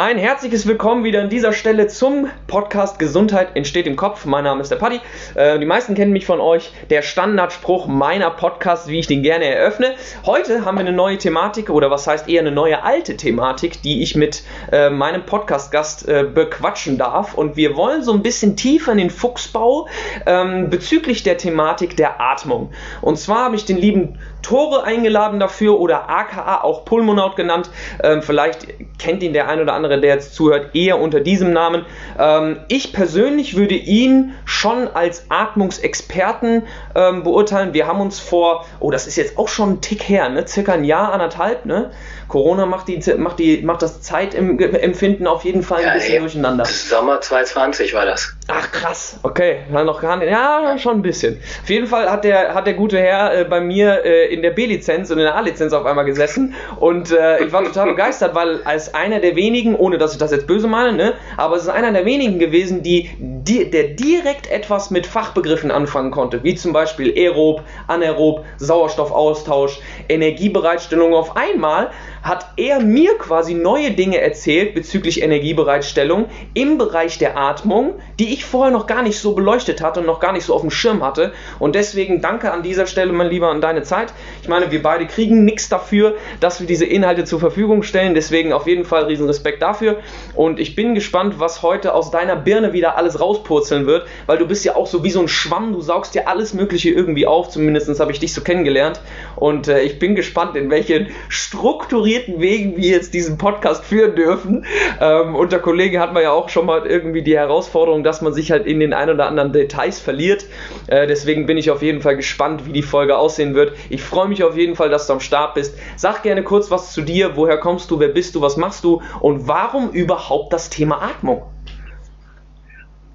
Ein herzliches Willkommen wieder an dieser Stelle zum Podcast Gesundheit entsteht im Kopf. Mein Name ist der Paddy. Äh, die meisten kennen mich von euch. Der Standardspruch meiner Podcasts, wie ich den gerne eröffne. Heute haben wir eine neue Thematik oder was heißt eher eine neue alte Thematik, die ich mit äh, meinem Podcast-Gast äh, bequatschen darf. Und wir wollen so ein bisschen tiefer in den Fuchsbau ähm, bezüglich der Thematik der Atmung. Und zwar habe ich den lieben Tore eingeladen dafür oder aka auch Pulmonaut genannt. Ähm, vielleicht kennt ihn der ein oder andere andere, der jetzt zuhört, eher unter diesem Namen. Ähm, ich persönlich würde ihn schon als Atmungsexperten ähm, beurteilen. Wir haben uns vor, oh, das ist jetzt auch schon ein Tick her, ne? circa ein Jahr, anderthalb, ne? Corona macht, die, macht, die, macht das Zeitempfinden auf jeden Fall ein ja, bisschen ey, durcheinander. Sommer 2020 war das. Ach krass, okay, war noch gar nicht, ja, schon ein bisschen. Auf jeden Fall hat der, hat der gute Herr äh, bei mir äh, in der B-Lizenz und in der A-Lizenz auf einmal gesessen und äh, ich war total begeistert, weil als einer der wenigen, ohne dass ich das jetzt böse meine, ne, aber es ist einer der wenigen gewesen, die, die, der direkt etwas mit Fachbegriffen anfangen konnte, wie zum Beispiel Aerob, Anaerob, Sauerstoffaustausch, Energiebereitstellung auf einmal hat er mir quasi neue Dinge erzählt bezüglich Energiebereitstellung im Bereich der Atmung, die ich vorher noch gar nicht so beleuchtet hatte und noch gar nicht so auf dem Schirm hatte. Und deswegen danke an dieser Stelle, mein Lieber, an deine Zeit. Ich meine, wir beide kriegen nichts dafür, dass wir diese Inhalte zur Verfügung stellen. Deswegen auf jeden Fall riesen Respekt dafür. Und ich bin gespannt, was heute aus deiner Birne wieder alles rauspurzeln wird, weil du bist ja auch so wie so ein Schwamm. Du saugst ja alles Mögliche irgendwie auf. Zumindest habe ich dich so kennengelernt. Und äh, ich bin gespannt, in welchen strukturierten Wegen wir jetzt diesen Podcast führen dürfen. Ähm, unter Kollegen hat man ja auch schon mal irgendwie die Herausforderung, dass man sich halt in den ein oder anderen Details verliert. Äh, deswegen bin ich auf jeden Fall gespannt, wie die Folge aussehen wird. Ich freue mich auf jeden Fall, dass du am Start bist. Sag gerne kurz was zu dir. Woher kommst du? Wer bist du? Was machst du? Und warum überhaupt das Thema Atmung?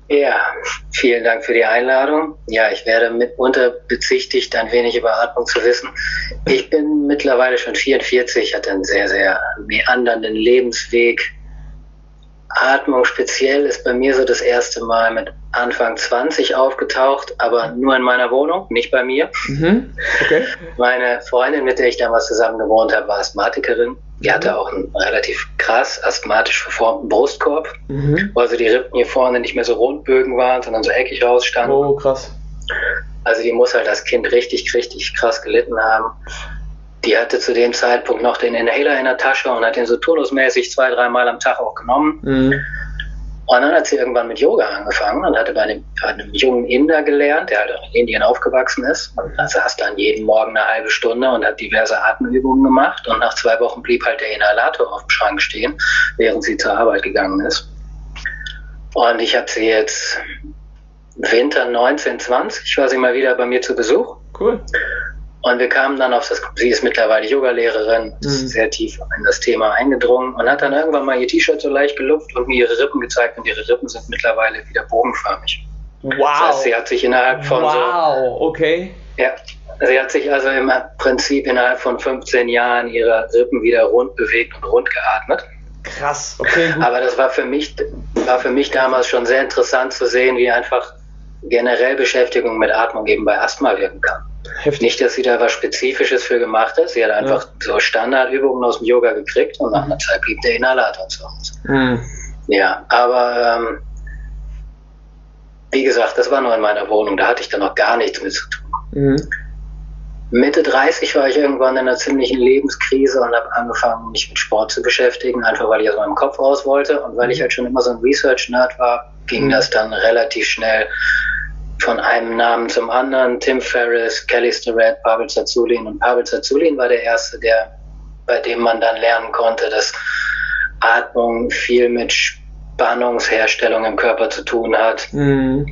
Ja, vielen Dank für die Einladung. Ja, ich werde mitunter bezichtigt, ein wenig über Atmung zu wissen. Ich bin mittlerweile schon 44, hatte einen sehr, sehr meandernden Lebensweg. Atmung speziell ist bei mir so das erste Mal mit Anfang 20 aufgetaucht, aber nur in meiner Wohnung, nicht bei mir. Mhm. Okay. Meine Freundin, mit der ich damals zusammen gewohnt habe, war Asthmatikerin. Die hatte mhm. auch einen relativ krass asthmatisch verformten Brustkorb, mhm. wo also die Rippen hier vorne nicht mehr so rundbögen waren, sondern so eckig rausstanden. Oh, krass. Also die muss halt als Kind richtig, richtig krass gelitten haben. Die hatte zu dem Zeitpunkt noch den Inhaler in der Tasche und hat den so turnusmäßig zwei, dreimal am Tag auch genommen. Mhm. Und dann hat sie irgendwann mit Yoga angefangen und hatte bei einem, bei einem jungen Inder gelernt, der halt auch in Indien aufgewachsen ist. Und da saß dann jeden Morgen eine halbe Stunde und hat diverse Atemübungen gemacht. Und nach zwei Wochen blieb halt der Inhalator auf dem Schrank stehen, während sie zur Arbeit gegangen ist. Und ich habe sie jetzt Winter 1920, war sie mal wieder bei mir zu Besuch. Cool. Und wir kamen dann auf das, sie ist mittlerweile Yogalehrerin, mhm. ist sehr tief in das Thema eingedrungen und hat dann irgendwann mal ihr T-Shirt so leicht gelupft und mir ihre Rippen gezeigt und ihre Rippen sind mittlerweile wieder bogenförmig. Wow. Das heißt, sie hat sich innerhalb von wow. so. Wow, okay. Ja, sie hat sich also im Prinzip innerhalb von 15 Jahren ihre Rippen wieder rund bewegt und rund geatmet. Krass, okay. Gut. Aber das war für mich, war für mich damals schon sehr interessant zu sehen, wie einfach generell Beschäftigung mit Atmung eben bei Asthma wirken kann. Heftig. Nicht, dass sie da was Spezifisches für gemacht hat. Sie hat einfach ja. so Standardübungen aus dem Yoga gekriegt und nach einer Zeit blieb der Inhalator zu Hause. Mhm. Ja, aber ähm, wie gesagt, das war nur in meiner Wohnung. Da hatte ich dann noch gar nichts mit zu tun. Mhm. Mitte 30 war ich irgendwann in einer ziemlichen Lebenskrise und habe angefangen, mich mit Sport zu beschäftigen, einfach weil ich aus meinem Kopf raus wollte. Und weil ich halt schon immer so ein Research-Nerd war, ging mhm. das dann relativ schnell von einem Namen zum anderen. Tim Ferriss, Kelly Starrett, Pavel Zazulin. Und Pavel Zazulin war der Erste, der, bei dem man dann lernen konnte, dass Atmung viel mit Spannungsherstellung im Körper zu tun hat. Mhm.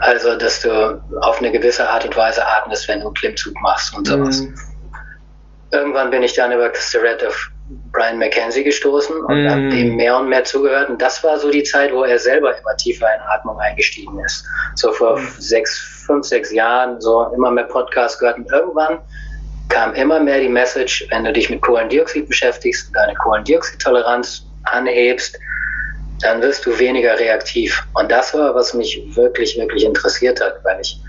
Also, dass du auf eine gewisse Art und Weise atmest, wenn du einen Klimmzug machst und sowas. Mhm. Irgendwann bin ich dann über Starrett auf Brian McKenzie gestoßen und mm. habe dem mehr und mehr zugehört. Und das war so die Zeit, wo er selber immer tiefer in Atmung eingestiegen ist. So vor mm. sechs, fünf, sechs Jahren, so immer mehr Podcasts gehört. Und irgendwann kam immer mehr die Message, wenn du dich mit Kohlendioxid beschäftigst und deine Kohlendioxidtoleranz anhebst, dann wirst du weniger reaktiv. Und das war, was mich wirklich, wirklich interessiert hat, weil ich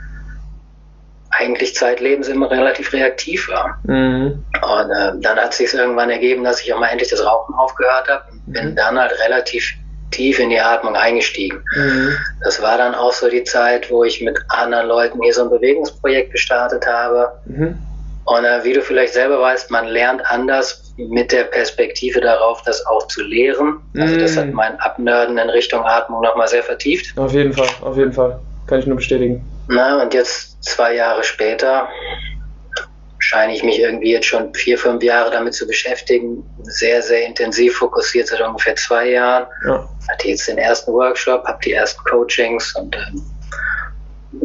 eigentlich zeitlebens immer relativ reaktiv war. Mhm. Und äh, dann hat sich irgendwann ergeben, dass ich auch mal endlich das Rauchen aufgehört habe und mhm. bin dann halt relativ tief in die Atmung eingestiegen. Mhm. Das war dann auch so die Zeit, wo ich mit anderen Leuten hier so ein Bewegungsprojekt gestartet habe. Mhm. Und äh, wie du vielleicht selber weißt, man lernt anders mit der Perspektive darauf, das auch zu lehren. Also das hat mhm. mein Abnörden in Richtung Atmung nochmal sehr vertieft. Auf jeden Fall, auf jeden Fall. Kann ich nur bestätigen. Na, und jetzt zwei Jahre später scheine ich mich irgendwie jetzt schon vier, fünf Jahre damit zu beschäftigen. Sehr, sehr intensiv fokussiert seit ungefähr zwei Jahren. Ja. Hatte jetzt den ersten Workshop, habe die ersten Coachings und ähm,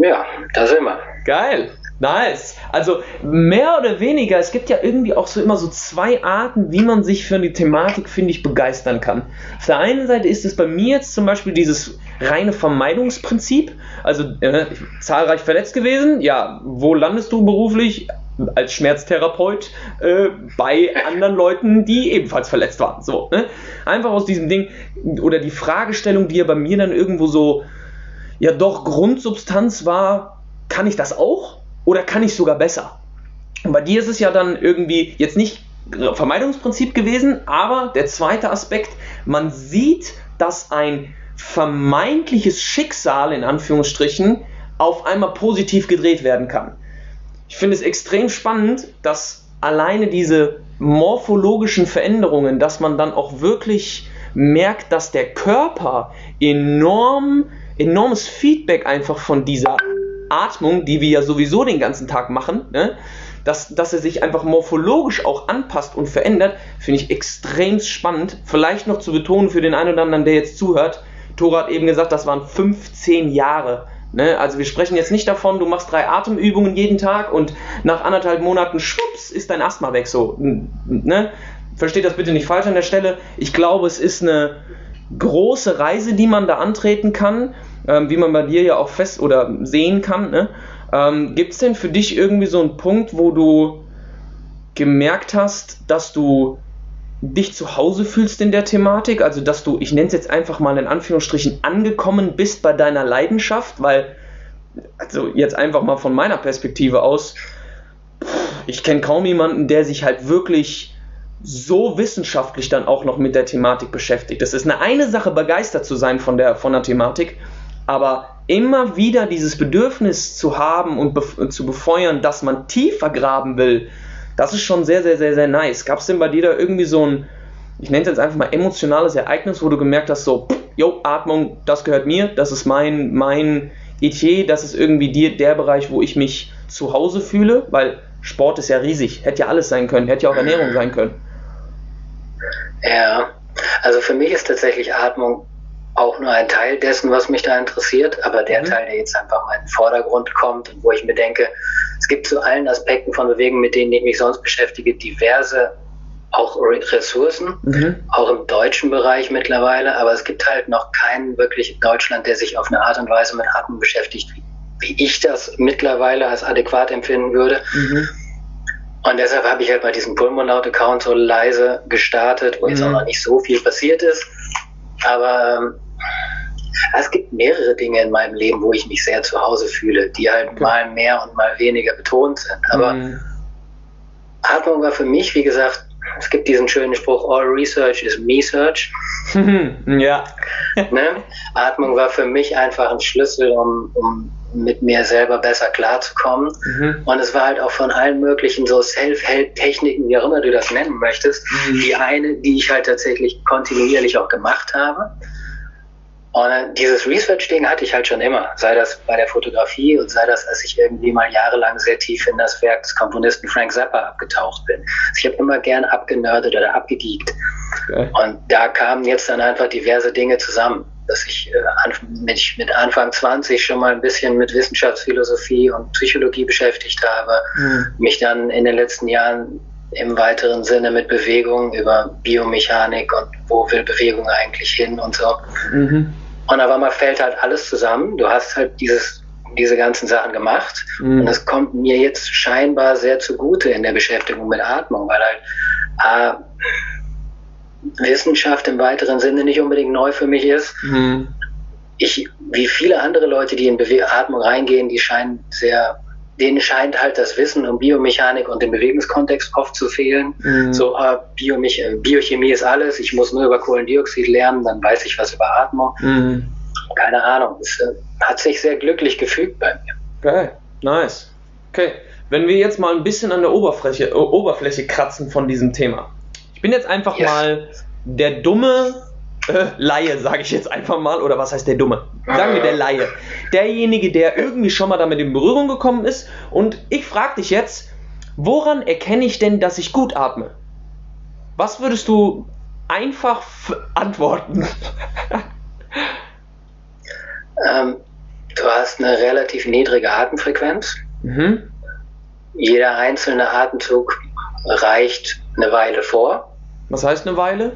ja, da sind wir. Geil. Nice. Also mehr oder weniger, es gibt ja irgendwie auch so immer so zwei Arten, wie man sich für eine Thematik, finde ich, begeistern kann. Auf der einen Seite ist es bei mir jetzt zum Beispiel dieses reine Vermeidungsprinzip. Also äh, zahlreich verletzt gewesen. Ja, wo landest du beruflich? als Schmerztherapeut äh, bei anderen Leuten, die ebenfalls verletzt waren. So, ne? Einfach aus diesem Ding oder die Fragestellung, die ja bei mir dann irgendwo so ja doch Grundsubstanz war, kann ich das auch? oder kann ich sogar besser? Und bei dir ist es ja dann irgendwie jetzt nicht Vermeidungsprinzip gewesen, aber der zweite Aspekt, man sieht, dass ein vermeintliches Schicksal in Anführungsstrichen auf einmal positiv gedreht werden kann. Ich finde es extrem spannend, dass alleine diese morphologischen Veränderungen, dass man dann auch wirklich merkt, dass der Körper enorm, enormes Feedback einfach von dieser Atmung, die wir ja sowieso den ganzen Tag machen, ne? dass, dass er sich einfach morphologisch auch anpasst und verändert, finde ich extrem spannend. Vielleicht noch zu betonen für den einen oder anderen, der jetzt zuhört. Tora hat eben gesagt, das waren 15 Jahre. Ne? Also wir sprechen jetzt nicht davon, du machst drei Atemübungen jeden Tag und nach anderthalb Monaten, schwupps, ist dein Asthma weg. So, ne? Versteht das bitte nicht falsch an der Stelle. Ich glaube, es ist eine große Reise, die man da antreten kann ähm, wie man bei dir ja auch fest oder sehen kann. Ne? Ähm, Gibt es denn für dich irgendwie so einen Punkt, wo du gemerkt hast, dass du dich zu Hause fühlst in der Thematik? Also, dass du, ich nenne es jetzt einfach mal in Anführungsstrichen, angekommen bist bei deiner Leidenschaft? Weil, also jetzt einfach mal von meiner Perspektive aus, ich kenne kaum jemanden, der sich halt wirklich so wissenschaftlich dann auch noch mit der Thematik beschäftigt. Das ist eine eine Sache, begeistert zu sein von der, von der Thematik, aber immer wieder dieses Bedürfnis zu haben und bef zu befeuern, dass man tiefer graben will, das ist schon sehr, sehr, sehr, sehr nice. Gab es denn bei dir da irgendwie so ein, ich nenne es jetzt einfach mal emotionales Ereignis, wo du gemerkt hast, so, jo, Atmung, das gehört mir, das ist mein, mein Etier, das ist irgendwie die, der Bereich, wo ich mich zu Hause fühle, weil Sport ist ja riesig, hätte ja alles sein können, hätte ja auch Ernährung sein können. Ja, also für mich ist tatsächlich Atmung auch nur ein Teil dessen, was mich da interessiert, aber der mhm. Teil, der jetzt einfach mal in den Vordergrund kommt und wo ich mir denke, es gibt zu allen Aspekten von Bewegung, mit denen ich mich sonst beschäftige, diverse auch Ressourcen, mhm. auch im deutschen Bereich mittlerweile, aber es gibt halt noch keinen wirklich in Deutschland, der sich auf eine Art und Weise mit Atmen beschäftigt, wie ich das mittlerweile als adäquat empfinden würde. Mhm. Und deshalb habe ich halt bei diesem Pulmonaut-Account so leise gestartet, wo jetzt auch mhm. noch nicht so viel passiert ist. Aber ähm, es gibt mehrere Dinge in meinem Leben, wo ich mich sehr zu Hause fühle, die halt okay. mal mehr und mal weniger betont sind. Aber mhm. Atmung war für mich, wie gesagt, es gibt diesen schönen Spruch, all research is me search. ja. ne? Atmung war für mich einfach ein Schlüssel, um, um mit mir selber besser klarzukommen. Mhm. Und es war halt auch von allen möglichen so Self-Help-Techniken, wie auch immer du das nennen möchtest, mhm. die eine, die ich halt tatsächlich kontinuierlich auch gemacht habe. Und dieses Research-Ding hatte ich halt schon immer, sei das bei der Fotografie und sei das, als ich irgendwie mal jahrelang sehr tief in das Werk des Komponisten Frank Zappa abgetaucht bin. Also ich habe immer gern abgenördet oder abgegeekt. Okay. Und da kamen jetzt dann einfach diverse Dinge zusammen, dass ich äh, mich mit Anfang 20 schon mal ein bisschen mit Wissenschaftsphilosophie und Psychologie beschäftigt habe, mhm. mich dann in den letzten Jahren im weiteren Sinne mit Bewegung über Biomechanik und wo will Bewegung eigentlich hin und so. Mhm. Und auf einmal fällt halt alles zusammen. Du hast halt dieses, diese ganzen Sachen gemacht. Mhm. Und das kommt mir jetzt scheinbar sehr zugute in der Beschäftigung mit Atmung, weil halt äh, Wissenschaft im weiteren Sinne nicht unbedingt neu für mich ist. Mhm. Ich, wie viele andere Leute, die in Bewe Atmung reingehen, die scheinen sehr denen scheint halt das Wissen um Biomechanik und den Bewegungskontext oft zu fehlen. Mhm. So, äh, Biomech Biochemie ist alles, ich muss nur über Kohlendioxid lernen, dann weiß ich was über Atmung. Mhm. Keine Ahnung, es äh, hat sich sehr glücklich gefügt bei mir. Geil, nice. Okay, wenn wir jetzt mal ein bisschen an der Oberfläche, Oberfläche kratzen von diesem Thema. Ich bin jetzt einfach yes. mal der dumme äh, Laie, sage ich jetzt einfach mal, oder was heißt der Dumme? Sagen wir der Laie. Derjenige, der irgendwie schon mal damit in Berührung gekommen ist. Und ich frage dich jetzt, woran erkenne ich denn, dass ich gut atme? Was würdest du einfach antworten? ähm, du hast eine relativ niedrige Atemfrequenz. Mhm. Jeder einzelne Atemzug reicht eine Weile vor. Was heißt eine Weile?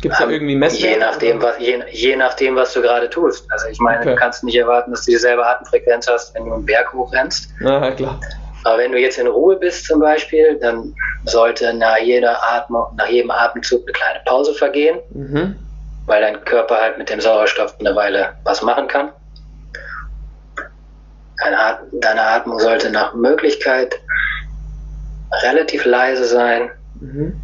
Gibt es da irgendwie Messwerte? Je nachdem, was, je, je nachdem, was du gerade tust. Also ich meine, okay. du kannst nicht erwarten, dass du dieselbe Atemfrequenz hast, wenn du einen Berg hochrennst. Na klar. Aber wenn du jetzt in Ruhe bist zum Beispiel, dann sollte nach, jeder Atmung, nach jedem Atemzug eine kleine Pause vergehen, mhm. weil dein Körper halt mit dem Sauerstoff eine Weile was machen kann. Deine Atmung sollte nach Möglichkeit relativ leise sein. Mhm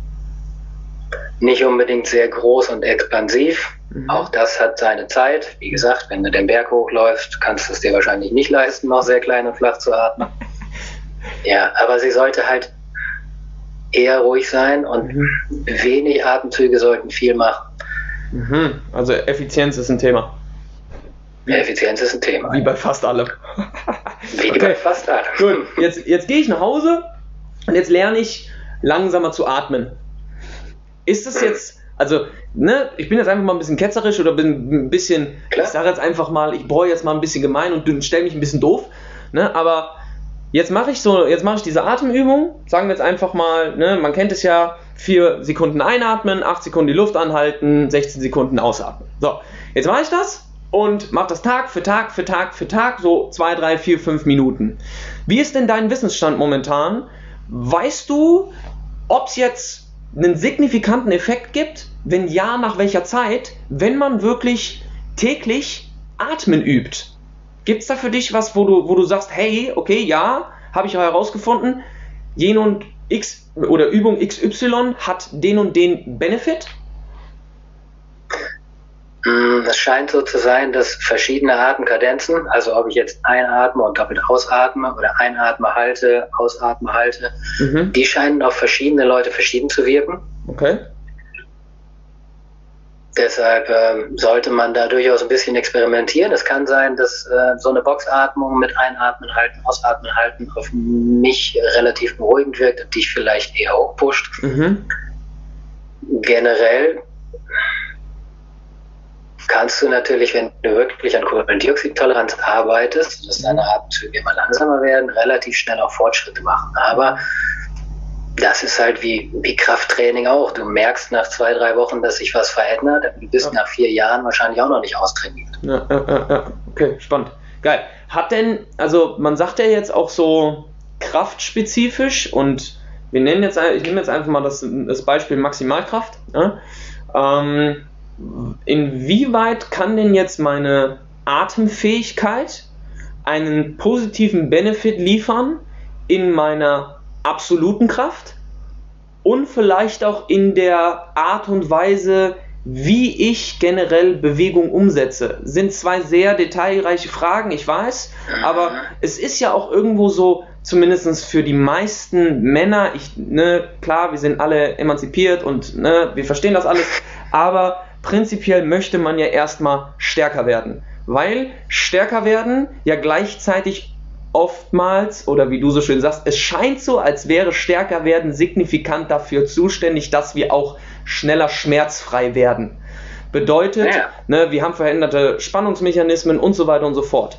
nicht unbedingt sehr groß und expansiv. Mhm. Auch das hat seine Zeit. Wie gesagt, wenn du den Berg hochläufst, kannst du es dir wahrscheinlich nicht leisten, noch sehr klein und flach zu atmen. ja, aber sie sollte halt eher ruhig sein und mhm. wenig Atemzüge sollten viel machen. Mhm. Also Effizienz ist ein Thema. Effizienz ist ein Thema. Wie bei fast allem. Wie okay. bei fast allem. Gut, jetzt, jetzt gehe ich nach Hause und jetzt lerne ich langsamer zu atmen. Ist es jetzt, also, ne, ich bin jetzt einfach mal ein bisschen ketzerisch oder bin ein bisschen, Klar. ich sage jetzt einfach mal, ich bohre jetzt mal ein bisschen gemein und stelle mich ein bisschen doof, ne, aber jetzt mache ich so, jetzt mache ich diese Atemübung, sagen wir jetzt einfach mal, ne, man kennt es ja, 4 Sekunden einatmen, 8 Sekunden die Luft anhalten, 16 Sekunden ausatmen. So, jetzt mache ich das und mache das Tag für Tag für Tag für Tag, so 2, 3, 4, 5 Minuten. Wie ist denn dein Wissensstand momentan? Weißt du, ob es jetzt einen signifikanten Effekt gibt? Wenn ja, nach welcher Zeit? Wenn man wirklich täglich Atmen übt. Gibt es da für dich was, wo du, wo du sagst, hey, okay, ja, habe ich herausgefunden, jen und X oder Übung XY hat den und den Benefit? Mm, es scheint so zu sein, dass verschiedene Atemkadenzen, also ob ich jetzt einatme und doppelt ausatme oder einatme, halte, ausatme, halte, mhm. die scheinen auf verschiedene Leute verschieden zu wirken. Okay. Deshalb äh, sollte man da durchaus ein bisschen experimentieren. Es kann sein, dass äh, so eine Boxatmung mit Einatmen, Halten, Ausatmen, Halten auf mich relativ beruhigend wirkt und dich vielleicht eher hochpusht. Mhm. Generell kannst du natürlich, wenn du wirklich an Kohlendioxidtoleranz arbeitest, dass deine Atemzüge immer langsamer werden, relativ schnell auch Fortschritte machen. Aber das ist halt wie, wie Krafttraining auch. Du merkst nach zwei, drei Wochen, dass sich was verändert. Du bist ja. nach vier Jahren wahrscheinlich auch noch nicht austrainiert. Ja, ja, okay, spannend. Geil. Hat denn, also man sagt ja jetzt auch so kraftspezifisch und wir nennen jetzt, ich nehme jetzt einfach mal das, das Beispiel Maximalkraft. Ähm, inwieweit kann denn jetzt meine Atemfähigkeit einen positiven Benefit liefern in meiner absoluten Kraft und vielleicht auch in der Art und Weise, wie ich generell Bewegung umsetze. Sind zwei sehr detailreiche Fragen, ich weiß, aber es ist ja auch irgendwo so, zumindest für die meisten Männer, ich, ne, klar, wir sind alle emanzipiert und ne, wir verstehen das alles, aber prinzipiell möchte man ja erstmal stärker werden, weil stärker werden ja gleichzeitig oftmals, oder wie du so schön sagst, es scheint so, als wäre stärker werden signifikant dafür zuständig, dass wir auch schneller schmerzfrei werden. Bedeutet, ja. ne, wir haben veränderte Spannungsmechanismen und so weiter und so fort.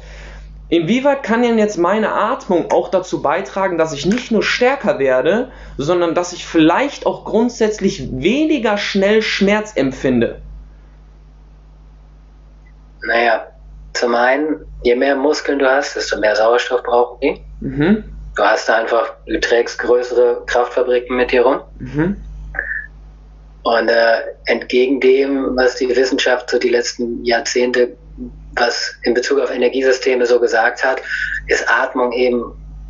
Inwieweit kann denn jetzt meine Atmung auch dazu beitragen, dass ich nicht nur stärker werde, sondern dass ich vielleicht auch grundsätzlich weniger schnell Schmerz empfinde? Naja, zum einen, je mehr Muskeln du hast, desto mehr Sauerstoff brauchen die. Mhm. Du hast einfach, du trägst größere Kraftfabriken mit dir rum. Mhm. Und äh, entgegen dem, was die Wissenschaft so die letzten Jahrzehnte, was in Bezug auf Energiesysteme so gesagt hat, ist Atmung eben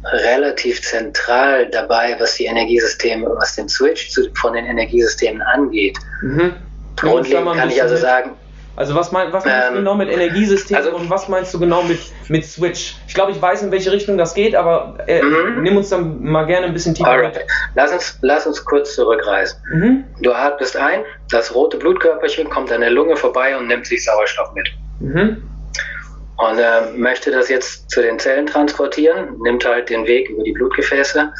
relativ zentral dabei, was die Energiesysteme, was den Switch zu, von den Energiesystemen angeht. Mhm. Grundlegend kann ich also sagen, also was, mein, was meinst ähm, du genau mit Energiesystem also, und was meinst du genau mit, mit Switch? Ich glaube, ich weiß, in welche Richtung das geht, aber äh, mhm. nimm uns dann mal gerne ein bisschen tiefer Alright. mit. Lass uns, lass uns kurz zurückreisen. Mhm. Du atmest ein, das rote Blutkörperchen kommt an der Lunge vorbei und nimmt sich Sauerstoff mit. Mhm. Und äh, möchte das jetzt zu den Zellen transportieren, nimmt halt den Weg über die Blutgefäße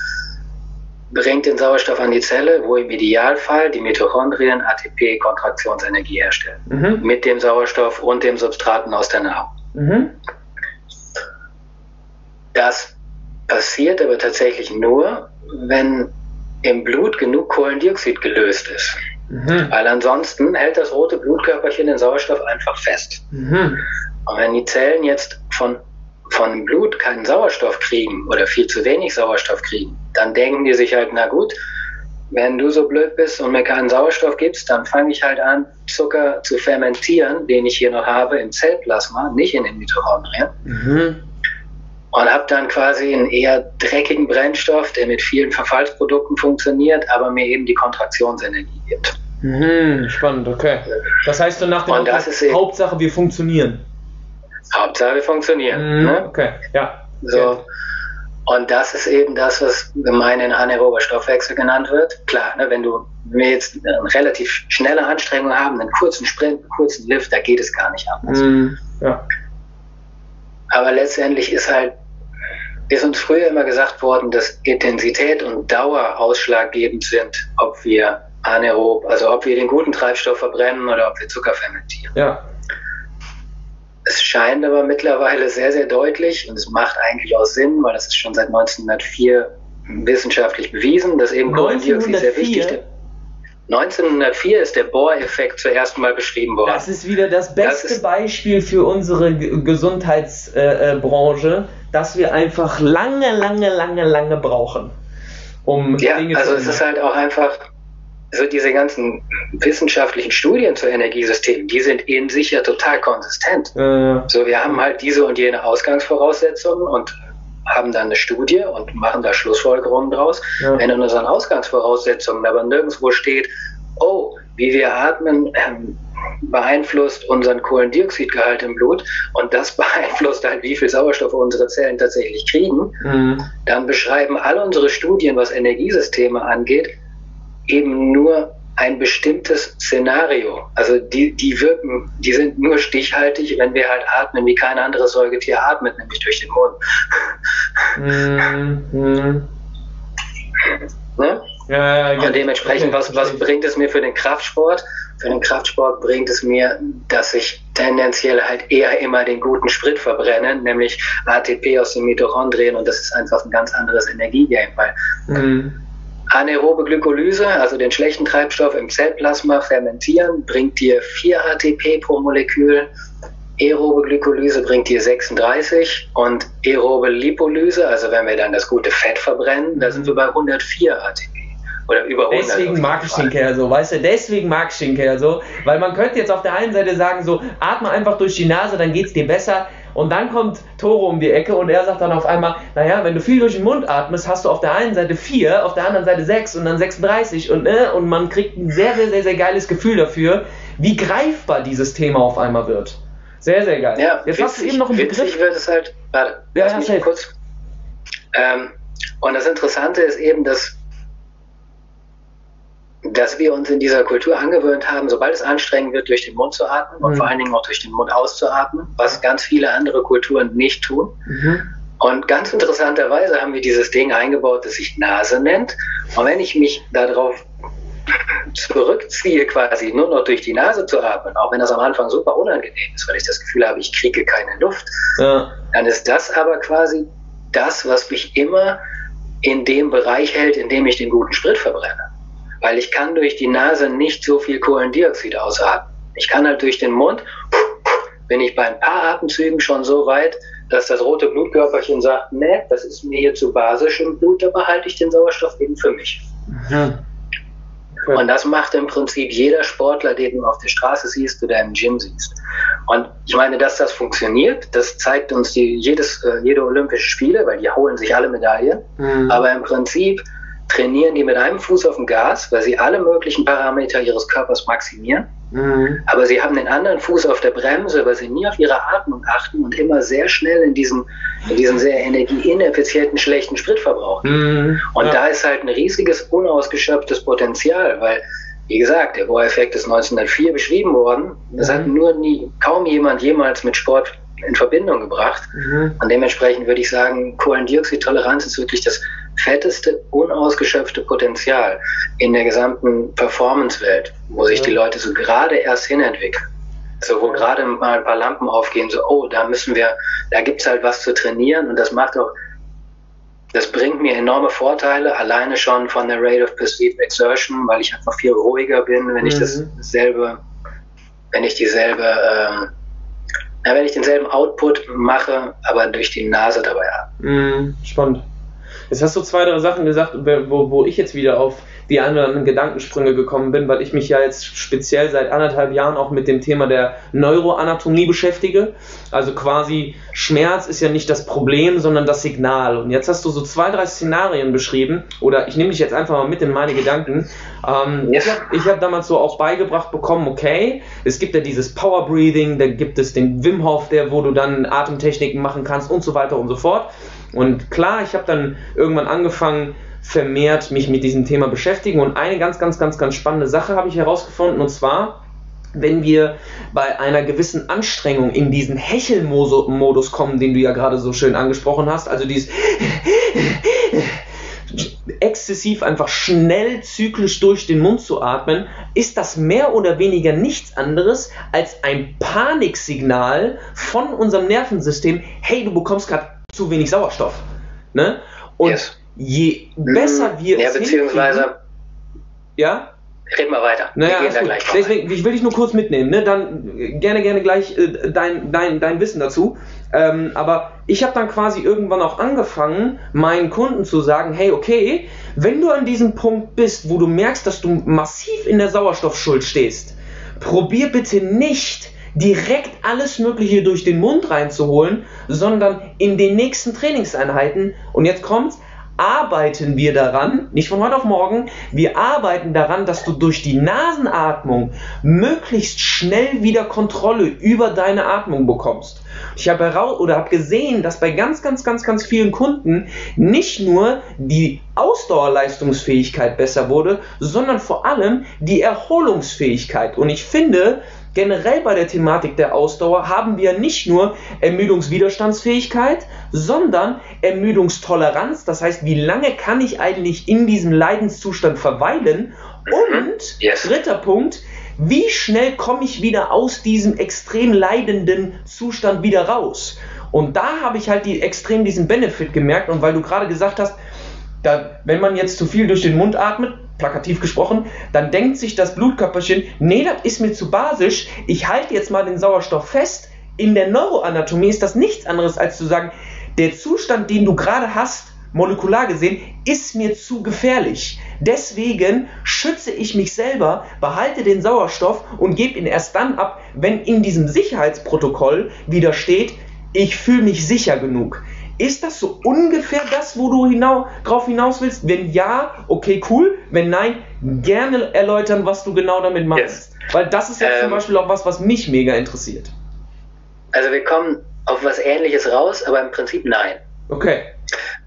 bringt den Sauerstoff an die Zelle, wo im Idealfall die Mitochondrien ATP-Kontraktionsenergie herstellen. Mhm. Mit dem Sauerstoff und dem Substraten aus der Nahrung. Mhm. Das passiert aber tatsächlich nur, wenn im Blut genug Kohlendioxid gelöst ist. Mhm. Weil ansonsten hält das rote Blutkörperchen den Sauerstoff einfach fest. Mhm. Und wenn die Zellen jetzt von von Blut keinen Sauerstoff kriegen oder viel zu wenig Sauerstoff kriegen, dann denken die sich halt, na gut, wenn du so blöd bist und mir keinen Sauerstoff gibst, dann fange ich halt an, Zucker zu fermentieren, den ich hier noch habe im Zellplasma, nicht in den Mitochondrien. Mhm. Und habe dann quasi einen eher dreckigen Brennstoff, der mit vielen Verfallsprodukten funktioniert, aber mir eben die Kontraktionsenergie gibt. Mhm, spannend, okay. Das heißt so nach dem Hauptsache, wir funktionieren. Hauptsache wir funktionieren. Mhm, ne? Okay, ja. So. Und das ist eben das, was gemein anaerober Stoffwechsel genannt wird. Klar, ne, wenn du wir jetzt eine relativ schnelle Anstrengung haben, einen kurzen Sprint, einen kurzen Lift, da geht es gar nicht anders. Mm, ja. Aber letztendlich ist halt, ist uns früher immer gesagt worden, dass Intensität und Dauer ausschlaggebend sind, ob wir anaerob, also ob wir den guten Treibstoff verbrennen oder ob wir Zucker fermentieren. Ja. Es scheint aber mittlerweile sehr, sehr deutlich und es macht eigentlich auch Sinn, weil das ist schon seit 1904 wissenschaftlich bewiesen, dass eben Kohlendioxid sehr wichtig ist. 1904 ist der Bohr-Effekt zuerst mal beschrieben worden. Das ist wieder das beste das Beispiel für unsere Gesundheitsbranche, äh, dass wir einfach lange, lange, lange, lange brauchen, um ja, Dinge also zu also es ist halt auch einfach, also diese ganzen wissenschaftlichen Studien zu Energiesystemen, die sind in sich ja total konsistent. Ja. So, wir haben halt diese und jene Ausgangsvoraussetzungen und haben dann eine Studie und machen da Schlussfolgerungen draus. Ja. Wenn in unseren Ausgangsvoraussetzungen aber nirgendwo steht, oh, wie wir atmen, ähm, beeinflusst unseren Kohlendioxidgehalt im Blut und das beeinflusst halt, wie viel Sauerstoff unsere Zellen tatsächlich kriegen, mhm. dann beschreiben all unsere Studien, was Energiesysteme angeht, eben nur ein bestimmtes Szenario. Also die, die wirken, die sind nur stichhaltig, wenn wir halt atmen, wie kein anderes Säugetier atmet, nämlich durch den Mund. Mhm. Ne? Ja, ja, Und dementsprechend, was, was bringt es mir für den Kraftsport? Für den Kraftsport bringt es mir, dass ich tendenziell halt eher immer den guten Sprit verbrenne, nämlich ATP aus den Mitochondrien und das ist einfach ein ganz anderes Energiegame, weil mhm Anaerobe Glykolyse, also den schlechten Treibstoff im Zellplasma fermentieren, bringt dir 4 ATP pro Molekül. Aerobe Glykolyse bringt dir 36 und aerobe Lipolyse, also wenn wir dann das gute Fett verbrennen, da sind wir bei 104 ATP. Oder über 100. Deswegen mag Kerl so, weißt du, deswegen mag ich den Kerl so, weil man könnte jetzt auf der einen Seite sagen, so, atme einfach durch die Nase, dann geht es dir besser. Und dann kommt Toro um die Ecke und er sagt dann auf einmal, naja, wenn du viel durch den Mund atmest, hast du auf der einen Seite 4, auf der anderen Seite 6 und dann 36 und, äh, und man kriegt ein sehr, sehr, sehr, sehr geiles Gefühl dafür, wie greifbar dieses Thema auf einmal wird. Sehr, sehr geil. Ja, Jetzt witzig, hast du eben noch einen Begriff. wird es halt, warte, ja, lass mich kurz. Ähm, und das Interessante ist eben, dass dass wir uns in dieser Kultur angewöhnt haben, sobald es anstrengend wird, durch den Mund zu atmen mhm. und vor allen Dingen auch durch den Mund auszuatmen, was ganz viele andere Kulturen nicht tun. Mhm. Und ganz interessanterweise haben wir dieses Ding eingebaut, das sich Nase nennt. Und wenn ich mich darauf zurückziehe, quasi nur noch durch die Nase zu atmen, auch wenn das am Anfang super unangenehm ist, weil ich das Gefühl habe, ich kriege keine Luft, ja. dann ist das aber quasi das, was mich immer in dem Bereich hält, in dem ich den guten Sprit verbrenne weil ich kann durch die Nase nicht so viel Kohlendioxid ausatmen. Ich kann halt durch den Mund, bin ich bei ein paar Atemzügen schon so weit, dass das rote Blutkörperchen sagt, ne, das ist mir hier zu basisch im Blut, da behalte ich den Sauerstoff eben für mich. Mhm. Okay. Und das macht im Prinzip jeder Sportler, den du auf der Straße siehst oder im Gym siehst. Und ich meine, dass das funktioniert, das zeigt uns die, jedes, äh, jede Olympische Spiele, weil die holen sich alle Medaillen. Mhm. Aber im Prinzip trainieren die mit einem Fuß auf dem Gas, weil sie alle möglichen Parameter ihres Körpers maximieren. Mhm. Aber sie haben den anderen Fuß auf der Bremse, weil sie nie auf ihre Atmung achten und immer sehr schnell in diesem, in diesem sehr energieineffizienten, schlechten Spritverbrauch. Mhm. Und ja. da ist halt ein riesiges, unausgeschöpftes Potenzial, weil wie gesagt, der Bohr-Effekt ist 1904 beschrieben worden. Das mhm. hat nur nie, kaum jemand jemals mit Sport in Verbindung gebracht. Mhm. Und dementsprechend würde ich sagen, Kohlendioxidtoleranz ist wirklich das fetteste, unausgeschöpfte Potenzial in der gesamten Performance-Welt, wo sich die Leute so gerade erst hinentwickeln. So, wo gerade mal ein paar Lampen aufgehen, so, oh, da müssen wir, da gibt's halt was zu trainieren und das macht auch, das bringt mir enorme Vorteile, alleine schon von der Rate of Perceived Exertion, weil ich einfach viel ruhiger bin, wenn mhm. ich dasselbe, wenn ich dieselbe, ähm, na, wenn ich denselben Output mache, aber durch die Nase dabei habe. Mhm, spannend. Jetzt hast du zwei, drei Sachen gesagt, wo, wo ich jetzt wieder auf die ein oder anderen Gedankensprünge gekommen bin, weil ich mich ja jetzt speziell seit anderthalb Jahren auch mit dem Thema der Neuroanatomie beschäftige. Also quasi Schmerz ist ja nicht das Problem, sondern das Signal. Und jetzt hast du so zwei, drei Szenarien beschrieben, oder ich nehme dich jetzt einfach mal mit in meine Gedanken. Ähm, ja. Ich habe hab damals so auch beigebracht bekommen, okay, es gibt ja dieses Power Breathing, da gibt es den Wim Hof, der, wo du dann Atemtechniken machen kannst und so weiter und so fort. Und klar, ich habe dann irgendwann angefangen, vermehrt mich mit diesem Thema beschäftigen. Und eine ganz, ganz, ganz, ganz spannende Sache habe ich herausgefunden, und zwar, wenn wir bei einer gewissen Anstrengung in diesen Hechelmodus kommen, den du ja gerade so schön angesprochen hast, also dieses exzessiv einfach schnell zyklisch durch den Mund zu atmen, ist das mehr oder weniger nichts anderes als ein Paniksignal von unserem Nervensystem, hey, du bekommst gerade zu wenig Sauerstoff. Ne? Und yes. je besser wir ja, es beziehungsweise ja? Red mal weiter. Naja, wir gehen da gleich Deswegen, ich will dich nur kurz mitnehmen, ne? Dann gerne, gerne gleich äh, dein, dein, dein Wissen dazu. Ähm, aber ich habe dann quasi irgendwann auch angefangen, meinen Kunden zu sagen, hey, okay, wenn du an diesem Punkt bist, wo du merkst, dass du massiv in der Sauerstoffschuld stehst, probier bitte nicht direkt alles Mögliche durch den Mund reinzuholen, sondern in den nächsten Trainingseinheiten, und jetzt kommt's, arbeiten wir daran, nicht von heute auf morgen, wir arbeiten daran, dass du durch die Nasenatmung möglichst schnell wieder Kontrolle über deine Atmung bekommst. Ich habe heraus oder habe gesehen, dass bei ganz, ganz, ganz, ganz vielen Kunden nicht nur die Ausdauerleistungsfähigkeit besser wurde, sondern vor allem die Erholungsfähigkeit. Und ich finde, generell bei der Thematik der Ausdauer haben wir nicht nur Ermüdungswiderstandsfähigkeit, sondern Ermüdungstoleranz. Das heißt, wie lange kann ich eigentlich in diesem Leidenszustand verweilen? Und yes. dritter Punkt, wie schnell komme ich wieder aus diesem extrem leidenden Zustand wieder raus? Und da habe ich halt die, extrem diesen Benefit gemerkt. Und weil du gerade gesagt hast, da, wenn man jetzt zu viel durch den Mund atmet, plakativ gesprochen, dann denkt sich das Blutkörperchen, nee, das ist mir zu basisch, ich halte jetzt mal den Sauerstoff fest. In der Neuroanatomie ist das nichts anderes als zu sagen, der Zustand, den du gerade hast, molekular gesehen, ist mir zu gefährlich. Deswegen schütze ich mich selber, behalte den Sauerstoff und gebe ihn erst dann ab, wenn in diesem Sicherheitsprotokoll wieder steht, ich fühle mich sicher genug. Ist das so ungefähr das, wo du hinau drauf hinaus willst? Wenn ja, okay, cool. Wenn nein, gerne erläutern, was du genau damit machst. Yes. Weil das ist ja ähm, zum Beispiel auch was, was mich mega interessiert. Also wir kommen auf was ähnliches raus, aber im Prinzip nein. Okay.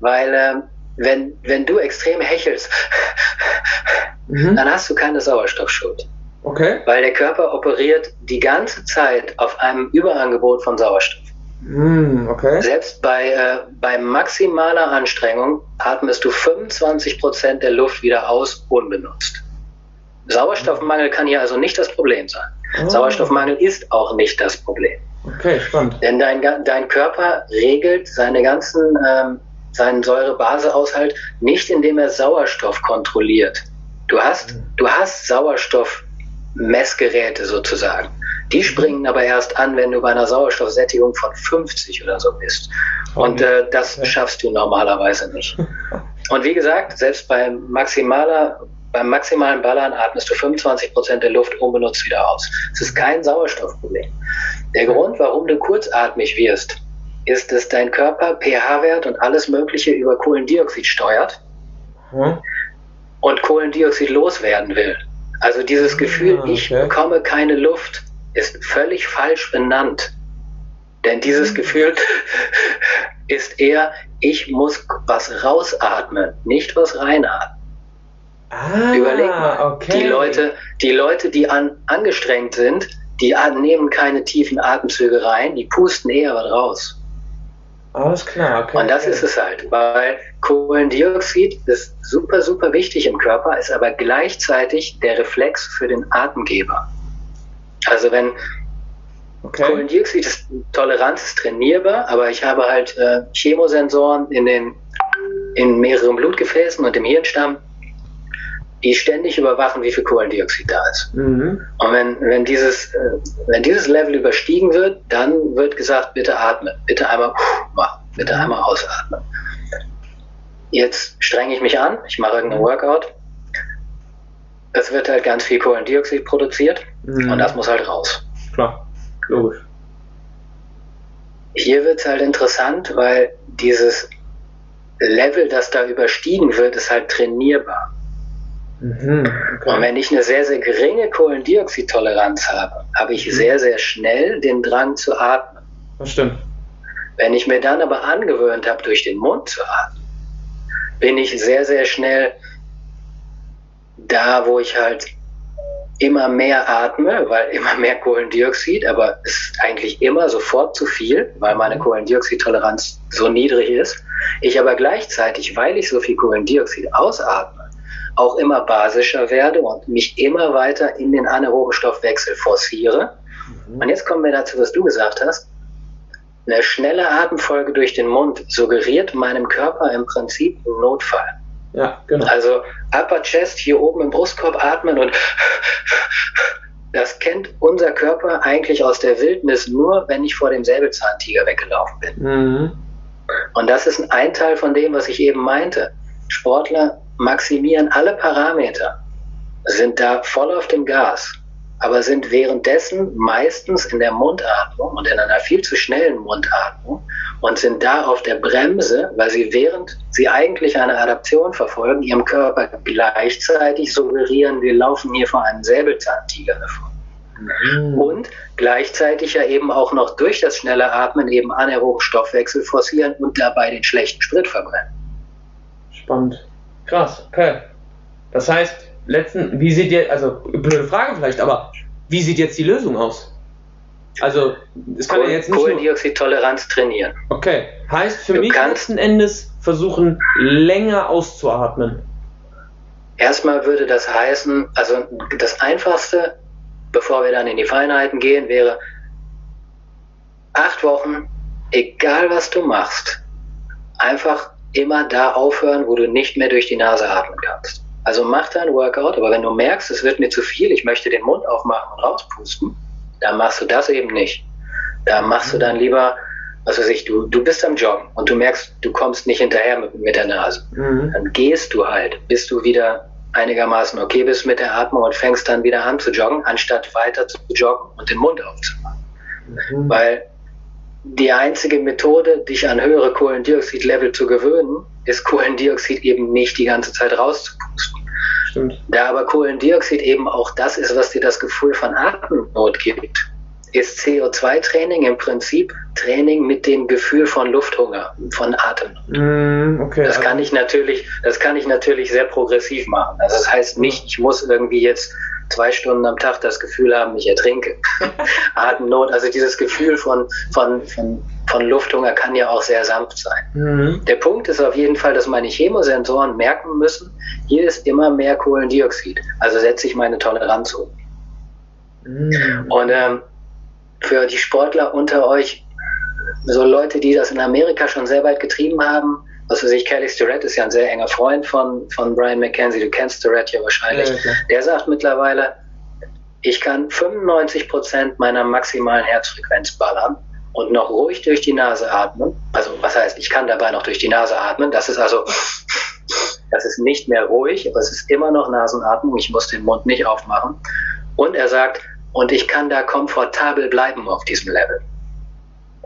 Weil ähm, wenn, wenn du extrem hechelst, mhm. dann hast du keine Sauerstoffschuld. Okay. Weil der Körper operiert die ganze Zeit auf einem Überangebot von Sauerstoff. Mm, okay. Selbst bei, äh, bei maximaler Anstrengung atmest du 25% der Luft wieder aus unbenutzt. Sauerstoffmangel kann hier also nicht das Problem sein. Oh. Sauerstoffmangel ist auch nicht das Problem. Okay, spannend. Denn dein, dein Körper regelt seine ganzen, ähm, seinen Säurebasehaushalt nicht, indem er Sauerstoff kontrolliert. Du hast, mhm. du hast Sauerstoffmessgeräte sozusagen. Die springen aber erst an, wenn du bei einer Sauerstoffsättigung von 50 oder so bist. Und äh, das schaffst du normalerweise nicht. Und wie gesagt, selbst bei maximaler, beim maximalen Ballern atmest du 25 Prozent der Luft unbenutzt wieder aus. Es ist kein Sauerstoffproblem. Der Grund, warum du kurzatmig wirst, ist, dass dein Körper pH-Wert und alles Mögliche über Kohlendioxid steuert hm? und Kohlendioxid loswerden will. Also dieses ah, Gefühl, okay. ich bekomme keine Luft, ist völlig falsch benannt. Denn dieses hm. Gefühl ist eher, ich muss was rausatmen, nicht was reinatmen. Ah, Überleg mal, okay. die Leute, die Leute, die an, angestrengt sind, die nehmen keine tiefen Atemzüge rein, die pusten eher was raus. Alles klar, okay. Und das okay. ist es halt, weil Kohlendioxid ist super, super wichtig im Körper, ist aber gleichzeitig der Reflex für den Atemgeber. Also wenn okay. Kohlendioxid ist, Toleranz ist trainierbar, aber ich habe halt äh, Chemosensoren in den in mehreren Blutgefäßen und im Hirnstamm, die ständig überwachen, wie viel Kohlendioxid da ist. Mhm. Und wenn, wenn, dieses, äh, wenn dieses Level überstiegen wird, dann wird gesagt, bitte atmen, bitte einmal machen, bitte mhm. einmal ausatmen. Jetzt strenge ich mich an, ich mache irgendein Workout. Es wird halt ganz viel Kohlendioxid produziert mhm. und das muss halt raus. Klar, logisch. Hier wird es halt interessant, weil dieses Level, das da überstiegen wird, ist halt trainierbar. Mhm, okay. Und wenn ich eine sehr, sehr geringe Kohlendioxidtoleranz habe, habe ich mhm. sehr, sehr schnell den Drang zu atmen. Das stimmt. Wenn ich mir dann aber angewöhnt habe, durch den Mund zu atmen, bin ich sehr, sehr schnell da, wo ich halt immer mehr atme, weil immer mehr Kohlendioxid, aber es ist eigentlich immer sofort zu viel, weil meine mhm. Kohlendioxidtoleranz so niedrig ist. Ich aber gleichzeitig, weil ich so viel Kohlendioxid ausatme, auch immer basischer werde und mich immer weiter in den anaeroben Stoffwechsel forciere. Mhm. Und jetzt kommen wir dazu, was du gesagt hast. Eine schnelle Atemfolge durch den Mund suggeriert meinem Körper im Prinzip einen Notfall. Ja, genau. Also Upper Chest hier oben im Brustkorb atmen und das kennt unser Körper eigentlich aus der Wildnis nur, wenn ich vor dem Säbelzahntiger weggelaufen bin. Mhm. Und das ist ein Teil von dem, was ich eben meinte. Sportler maximieren alle Parameter, sind da voll auf dem Gas, aber sind währenddessen meistens in der Mundatmung und in einer viel zu schnellen Mundatmung und sind da auf der Bremse, weil sie während sie eigentlich eine Adaption verfolgen, ihrem Körper gleichzeitig suggerieren, wir laufen hier vor einem Säbelzahntiger davon. Mhm. Und gleichzeitig ja eben auch noch durch das schnelle Atmen eben anaeroben Stoffwechsel forcieren und dabei den schlechten Sprit verbrennen. Spannend. Krass, okay. Das heißt, letzten, wie sieht ihr, also blöde Frage vielleicht, aber wie sieht jetzt die Lösung aus? Also, es kann Kohl, ja jetzt nicht Kohlendioxidtoleranz trainieren. Okay, heißt für du mich letzten Endes versuchen, länger auszuatmen. Erstmal würde das heißen, also das Einfachste, bevor wir dann in die Feinheiten gehen, wäre acht Wochen, egal was du machst, einfach immer da aufhören, wo du nicht mehr durch die Nase atmen kannst. Also mach dein Workout, aber wenn du merkst, es wird mir zu viel, ich möchte den Mund aufmachen und rauspusten, dann machst du das eben nicht. Da machst du dann lieber, was weiß ich, du, du bist am Joggen und du merkst, du kommst nicht hinterher mit, mit der Nase. Mhm. Dann gehst du halt, bis du wieder einigermaßen okay bist mit der Atmung und fängst dann wieder an zu joggen, anstatt weiter zu joggen und den Mund aufzumachen. Mhm. Weil die einzige Methode, dich an höhere Kohlendioxid-Level zu gewöhnen, ist Kohlendioxid eben nicht die ganze Zeit rauszupusten. Stimmt. Da aber Kohlendioxid eben auch das ist, was dir das Gefühl von Atemnot gibt, ist CO2-Training im Prinzip Training mit dem Gefühl von Lufthunger, von Atemnot. Mm, okay, das kann ich natürlich, das kann ich natürlich sehr progressiv machen. Also das heißt nicht, ich muss irgendwie jetzt zwei Stunden am Tag das Gefühl haben, ich ertrinke. Atemnot, also dieses Gefühl von, von, von, von Lufthunger kann ja auch sehr sanft sein. Mhm. Der Punkt ist auf jeden Fall, dass meine Chemosensoren merken müssen, hier ist immer mehr Kohlendioxid. Also setze ich meine Toleranz um. Mhm. Und ähm, für die Sportler unter euch, so Leute, die das in Amerika schon sehr weit getrieben haben, was weiß ich, Kelly Starrett ist ja ein sehr enger Freund von, von Brian McKenzie, du kennst Starrett ja wahrscheinlich. Ja, der sagt mittlerweile, ich kann 95 Prozent meiner maximalen Herzfrequenz ballern und noch ruhig durch die Nase atmen. Also was heißt, ich kann dabei noch durch die Nase atmen. Das ist also Das ist nicht mehr ruhig, aber es ist immer noch Nasenatmung. Ich muss den Mund nicht aufmachen. Und er sagt, und ich kann da komfortabel bleiben auf diesem Level.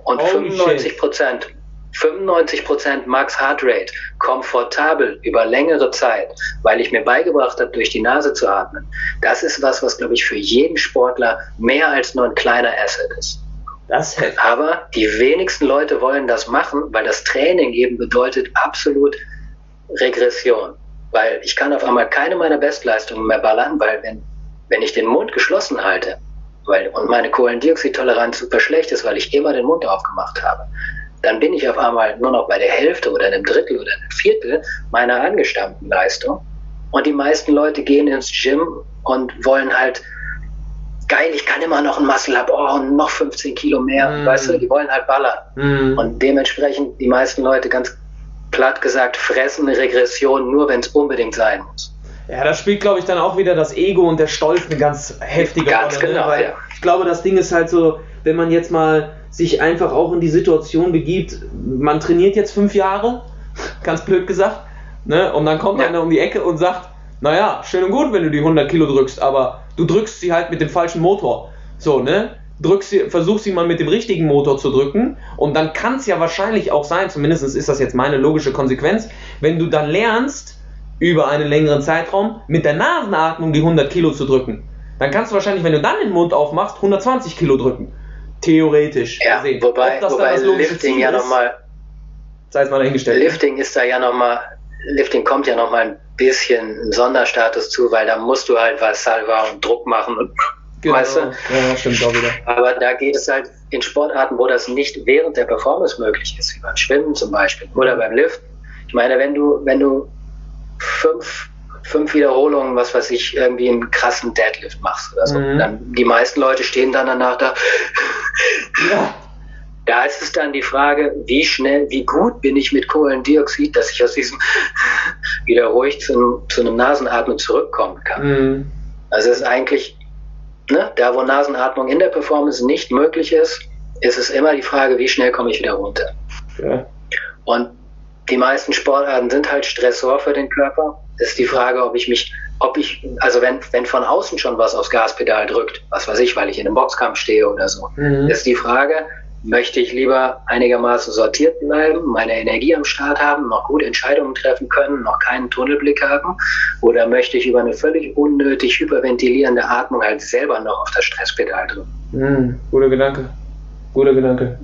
Und Holy 95 Prozent 95% Max Heart Rate, komfortabel über längere Zeit, weil ich mir beigebracht habe, durch die Nase zu atmen. Das ist was, was, glaube ich, für jeden Sportler mehr als nur ein kleiner Asset ist. Das Aber die wenigsten Leute wollen das machen, weil das Training eben bedeutet absolut Regression. Weil ich kann auf einmal keine meiner Bestleistungen mehr ballern, weil wenn, wenn ich den Mund geschlossen halte, weil, und meine Kohlendioxidtoleranz super schlecht ist, weil ich immer den Mund aufgemacht habe, dann bin ich auf einmal nur noch bei der Hälfte oder einem Drittel oder einem Viertel meiner angestammten Leistung. Und die meisten Leute gehen ins Gym und wollen halt, geil, ich kann immer noch ein Muscle up, oh, und noch 15 Kilo mehr, mm. weißt du, die wollen halt ballern. Mm. Und dementsprechend die meisten Leute ganz platt gesagt fressen Regression nur, wenn es unbedingt sein muss. Ja, da spielt, glaube ich, dann auch wieder das Ego und der Stolz eine ganz heftige ganz Rolle. Ganz ne? genau, ne? ja. Ich glaube, das Ding ist halt so, wenn man jetzt mal sich einfach auch in die Situation begibt, man trainiert jetzt fünf Jahre, ganz blöd gesagt, ne? und dann kommt ja. einer um die Ecke und sagt, naja, schön und gut, wenn du die 100 Kilo drückst, aber du drückst sie halt mit dem falschen Motor. So, ne? Drückst sie, versuch sie mal mit dem richtigen Motor zu drücken und dann kann es ja wahrscheinlich auch sein, zumindest ist das jetzt meine logische Konsequenz, wenn du dann lernst, über einen längeren Zeitraum mit der Nasenatmung die 100 Kilo zu drücken, dann kannst du wahrscheinlich, wenn du dann den Mund aufmachst, 120 Kilo drücken. Theoretisch ja, gesehen. Wobei, wobei Lifting ja nochmal. Sei es mal dahingestellt. Lifting ist da ja nochmal. Lifting kommt ja nochmal ein bisschen einen Sonderstatus zu, weil da musst du halt was Salva und Druck machen und genau. weißt du? Ja, stimmt auch wieder. Aber da geht es halt in Sportarten, wo das nicht während der Performance möglich ist, wie beim Schwimmen zum Beispiel oder beim Lift. Ich meine, wenn du, wenn du fünf fünf Wiederholungen, was weiß ich, irgendwie einen krassen Deadlift machst oder so. Mhm. Dann, die meisten Leute stehen dann danach da. Ja. Da ist es dann die Frage, wie schnell, wie gut bin ich mit Kohlendioxid, dass ich aus diesem wieder ruhig zu, zu einem Nasenatmen zurückkommen kann. Mhm. Also es ist eigentlich, ne, da wo Nasenatmung in der Performance nicht möglich ist, ist es immer die Frage, wie schnell komme ich wieder runter. Ja. Und die meisten Sportarten sind halt Stressor für den Körper ist die Frage, ob ich mich, ob ich, also wenn, wenn von außen schon was aufs Gaspedal drückt, was weiß ich, weil ich in einem Boxkampf stehe oder so, mhm. ist die Frage, möchte ich lieber einigermaßen sortiert bleiben, meine Energie am Start haben, noch gut Entscheidungen treffen können, noch keinen Tunnelblick haben? Oder möchte ich über eine völlig unnötig hyperventilierende Atmung halt selber noch auf das Stresspedal drücken? Mhm, guter Gedanke. Guter Gedanke.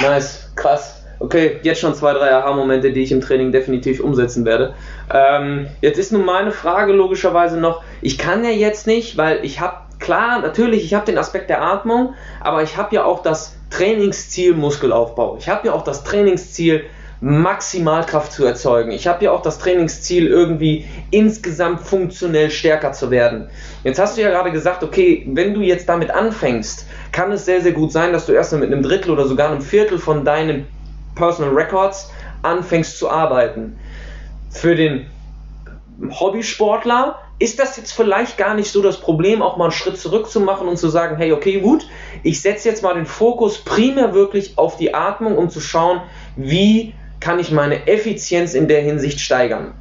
Nice, krass. Okay, jetzt schon zwei, drei Aha-Momente, die ich im Training definitiv umsetzen werde. Ähm, jetzt ist nun meine Frage logischerweise noch, ich kann ja jetzt nicht, weil ich habe, klar, natürlich, ich habe den Aspekt der Atmung, aber ich habe ja auch das Trainingsziel Muskelaufbau. Ich habe ja auch das Trainingsziel Maximalkraft zu erzeugen. Ich habe ja auch das Trainingsziel, irgendwie insgesamt funktionell stärker zu werden. Jetzt hast du ja gerade gesagt, okay, wenn du jetzt damit anfängst, kann es sehr, sehr gut sein, dass du erst mit einem Drittel oder sogar einem Viertel von deinen Personal Records anfängst zu arbeiten. Für den Hobbysportler ist das jetzt vielleicht gar nicht so das Problem, auch mal einen Schritt zurück zu machen und zu sagen, hey, okay, gut, ich setze jetzt mal den Fokus primär wirklich auf die Atmung, um zu schauen, wie kann ich meine Effizienz in der Hinsicht steigern.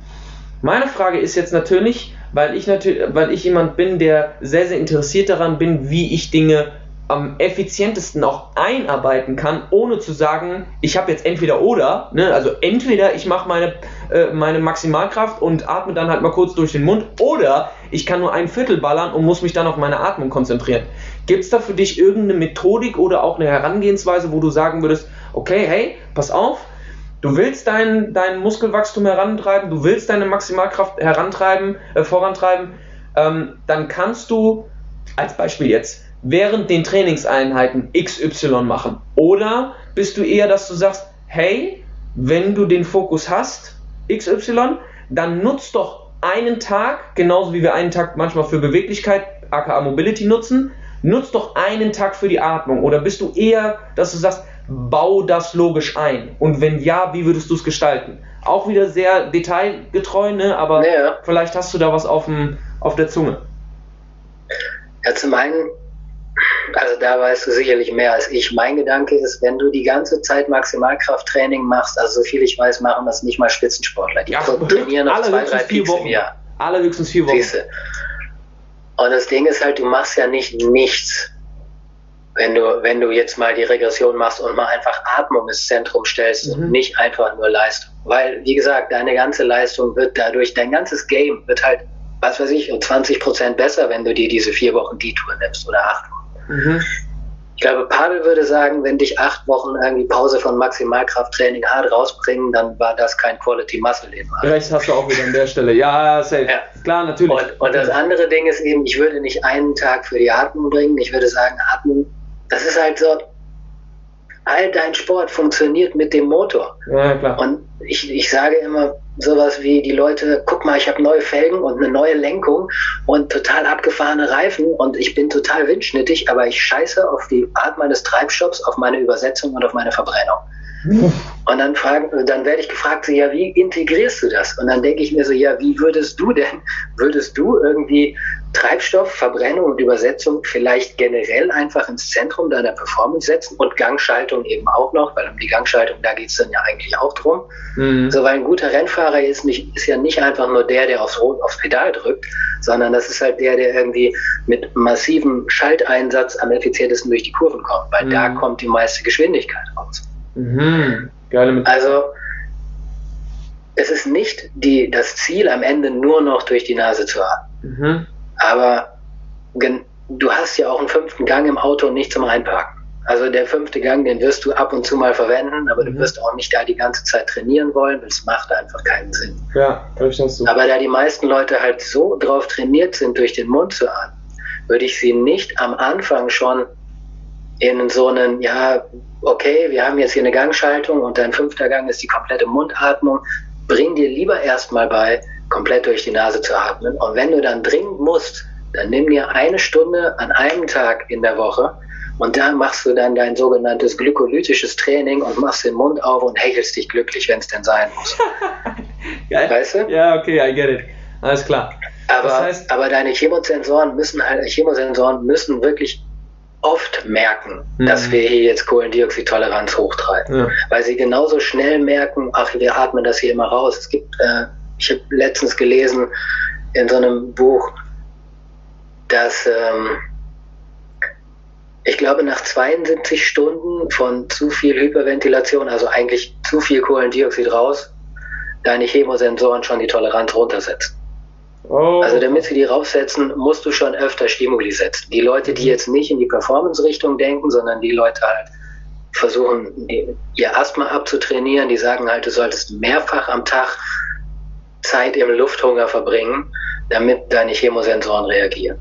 Meine Frage ist jetzt natürlich, weil ich natürlich, weil ich jemand bin, der sehr, sehr interessiert daran bin, wie ich Dinge am effizientesten auch einarbeiten kann, ohne zu sagen, ich habe jetzt entweder oder, ne? also entweder ich mache meine, äh, meine Maximalkraft und atme dann halt mal kurz durch den Mund, oder ich kann nur ein Viertel ballern und muss mich dann auf meine Atmung konzentrieren. Gibt es da für dich irgendeine Methodik oder auch eine Herangehensweise, wo du sagen würdest, okay, hey, pass auf, du willst dein, dein Muskelwachstum herantreiben, du willst deine Maximalkraft herantreiben, äh, vorantreiben, ähm, dann kannst du als Beispiel jetzt während den Trainingseinheiten XY machen? Oder bist du eher, dass du sagst, hey, wenn du den Fokus hast, XY, dann nutzt doch einen Tag, genauso wie wir einen Tag manchmal für Beweglichkeit, aka Mobility nutzen, nutzt doch einen Tag für die Atmung. Oder bist du eher, dass du sagst, bau das logisch ein? Und wenn ja, wie würdest du es gestalten? Auch wieder sehr detailgetreu, ne? aber ja. vielleicht hast du da was auf, dem, auf der Zunge. Ja, zum einen Also da weißt du sicherlich mehr als ich. Mein Gedanke ist, wenn du die ganze Zeit Maximalkrafttraining machst, also so viel ich weiß, machen das nicht mal Spitzensportler. Die Ja, trainieren noch zwei, drei vier Peaks im Wochen. Jahr. Alle höchstens vier Wochen. Siehste. Und das Ding ist halt, du machst ja nicht nichts, wenn du, wenn du jetzt mal die Regression machst und mal einfach Atmung ins Zentrum stellst Mhm. und nicht einfach nur Leistung. Weil, wie gesagt, deine ganze Leistung wird dadurch, dein ganzes Game wird halt, was weiß ich, um 20 Prozent besser, wenn du dir diese vier Wochen D-Tour nimmst oder acht Wochen. Mhm. Ich glaube, Pavel würde sagen, wenn dich acht Wochen irgendwie Pause von Maximalkrafttraining hart rausbringen, dann war das kein Quality Muscle Leben. Recht hast du auch wieder an der Stelle. Ja, safe. Ja. Klar, natürlich. Und, und das andere Ding ist eben, ich würde nicht einen Tag für die Atmung bringen. Ich würde sagen, Atmung, das ist halt so, all dein Sport funktioniert mit dem Motor. ja, klar. Und ich, ich sage immer sowas wie, die Leute, guck mal, ich habe neue Felgen und eine neue Lenkung und total abgefahrene Reifen und ich bin total windschnittig, aber ich scheiße auf die Art meines Treibstoffs, auf meine Übersetzung und auf meine Verbrennung. Und dann fragen, dann werde ich gefragt, so, ja, wie integrierst du das? Und dann denke ich mir so, ja, wie würdest du denn, würdest du irgendwie Treibstoff, Verbrennung und Übersetzung vielleicht generell einfach ins Zentrum deiner Performance setzen und Gangschaltung eben auch noch, weil um die Gangschaltung, da geht es dann ja eigentlich auch drum. Mhm. So, weil ein guter Rennfahrer ist, nicht, ist ja nicht einfach nur der, der aufs, Rot, aufs Pedal drückt, sondern das ist halt der, der irgendwie mit massivem Schalteinsatz am effizientesten durch die Kurven kommt, weil Mhm. da kommt die meiste Geschwindigkeit raus. Mhm. Also es ist nicht die, das Ziel, am Ende nur noch durch die Nase zu atmen. Mhm. Aber du hast ja auch einen fünften Gang im Auto nicht zum Einparken. Also der fünfte Gang, den wirst du ab und zu mal verwenden, aber Mhm. du wirst auch nicht da die ganze Zeit trainieren wollen, weil es macht einfach keinen Sinn. Ja, verstehst du. Aber da die meisten Leute halt so drauf trainiert sind, durch den Mund zu atmen, würde ich sie nicht am Anfang schon in so einen, ja, okay, wir haben jetzt hier eine Gangschaltung und dein fünfter Gang ist die komplette Mundatmung. Bring dir lieber erstmal bei, komplett durch die Nase zu atmen. Und wenn du dann dringend musst, dann nimm dir eine Stunde an einem Tag in der Woche und da machst du dann dein sogenanntes glykolytisches Training und machst den Mund auf und hechelst dich glücklich, wenn es denn sein muss. Geil. Weißt du? Ja, okay, I get it. Alles klar. Aber, Das heißt- aber deine Chemosensoren müssen halt, Chemosensoren müssen wirklich oft merken, Mhm. dass wir hier jetzt Kohlendioxidtoleranz hochtreiben. Ja. Weil sie genauso schnell merken, ach, wir atmen das hier immer raus. Es gibt, äh, ich habe letztens gelesen in so einem Buch, dass ähm, ich glaube, nach 72 Stunden von zu viel Hyperventilation, also eigentlich zu viel Kohlendioxid raus, deine Chemosensoren schon die Toleranz runtersetzen. Oh. Also damit sie die raufsetzen, musst du schon öfter Stimuli setzen. Die Leute, die jetzt nicht in die Performance-Richtung denken, sondern die Leute halt versuchen, ihr Asthma abzutrainieren, die sagen halt, du solltest mehrfach am Tag Zeit im Lufthunger verbringen, damit deine Chemosensoren reagieren.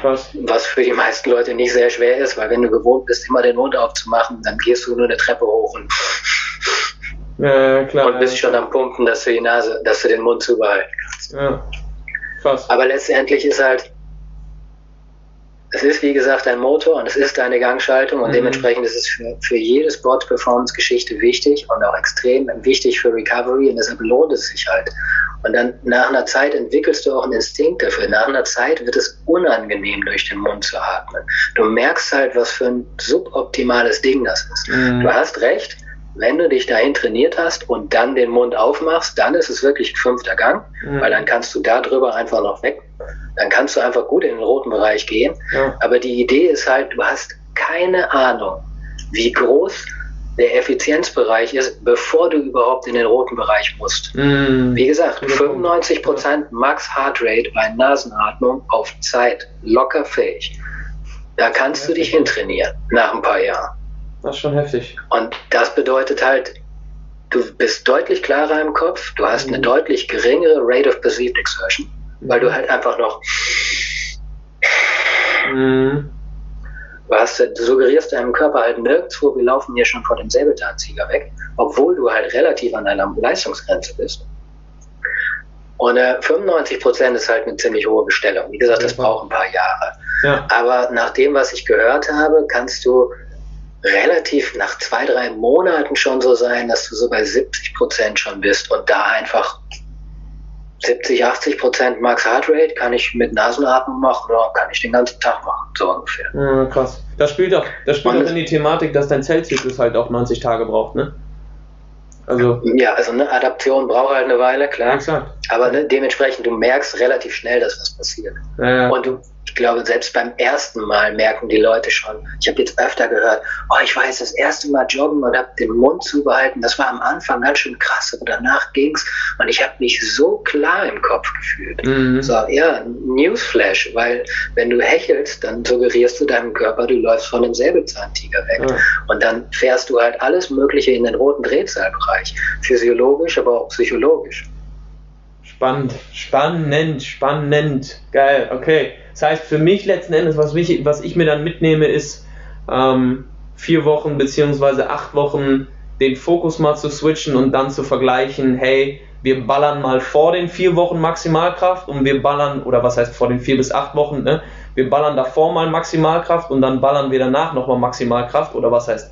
Krass. Was für die meisten Leute nicht sehr schwer ist, weil wenn du gewohnt bist, immer den Mund aufzumachen, dann gehst du nur eine Treppe hoch und, Ja, klar. und bist schon am Pumpen, dass du die Nase, dass du den Mund zubehalten kannst. Ja. Krass. Aber letztendlich ist halt, es ist wie gesagt ein Motor und es ist eine Gangschaltung und Mhm. dementsprechend ist es für, für jede Sport-Performance-Geschichte wichtig und auch extrem wichtig für Recovery und deshalb lohnt es sich halt. Und dann nach einer Zeit entwickelst du auch einen Instinkt dafür. Nach einer Zeit wird es unangenehm, durch den Mund zu atmen. Du merkst halt, was für ein suboptimales Ding das ist. Mhm. Du hast recht, wenn du dich dahin trainiert hast und dann den Mund aufmachst, dann ist es wirklich ein fünfter Gang, Mhm. weil dann kannst du da drüber einfach noch weg. Dann kannst du einfach gut in den roten Bereich gehen. Ja. Aber die Idee ist halt, du hast keine Ahnung, wie groß der Effizienzbereich ist, bevor du überhaupt in den roten Bereich musst. Mhm. Wie gesagt, Guter Punkt. 95% Max Heart Rate bei Nasenatmung auf Zeit, locker fähig. Da kannst du dich hintrainieren nach ein paar Jahren. Das ist schon heftig. Und das bedeutet halt, du bist deutlich klarer im Kopf, du hast eine Mhm. deutlich geringere Rate of Perceived Exertion, weil du halt einfach noch, Mhm. Du, hast, du suggerierst deinem Körper halt nirgendwo, wir laufen hier schon vor dem Säbelzahntiger weg, obwohl du halt relativ an deiner Leistungsgrenze bist. Und äh, 95% ist halt eine ziemlich hohe Bestellung. Wie gesagt, das braucht ein paar Jahre. Ja. Aber nach dem, was ich gehört habe, kannst du relativ nach zwei, drei Monaten schon so sein, dass du so bei 70 Prozent schon bist und da einfach 70, 80 Prozent Max Heart Rate kann ich mit Nasenatmung machen oder kann ich den ganzen Tag machen, so ungefähr. Ja, krass. Das spielt doch, das spielt doch in die Thematik, dass dein Zellzyklus halt auch 90 Tage braucht, ne? Also ja, also eine Adaption braucht halt eine Weile, klar. Exakt. Aber ne, dementsprechend, du merkst relativ schnell, dass was passiert. Ja, ja. Und du, ich glaube, selbst beim ersten Mal merken die Leute schon. Ich habe jetzt öfter gehört, oh, ich weiß, das erste Mal joggen und habe den Mund zugehalten. Das war am Anfang ganz schön krass, aber danach ging's und ich habe mich so klar im Kopf gefühlt. Mhm. So, ja, Newsflash, weil wenn du hechelst, dann suggerierst du deinem Körper, du läufst von dem Säbelzahntiger weg. Mhm. Und dann fährst du halt alles Mögliche in den roten Drehzahlbereich. Physiologisch, aber auch psychologisch. Spannend, spannend, spannend. Geil, okay. Das heißt, für mich letzten Endes, was, mich, was ich mir dann mitnehme, ist ähm, vier Wochen beziehungsweise acht Wochen den Fokus mal zu switchen und dann zu vergleichen, hey, wir ballern mal vor den vier Wochen Maximalkraft und wir ballern, oder was heißt vor den vier bis acht Wochen, ne? Wir ballern davor mal Maximalkraft und dann ballern wir danach nochmal Maximalkraft, oder was heißt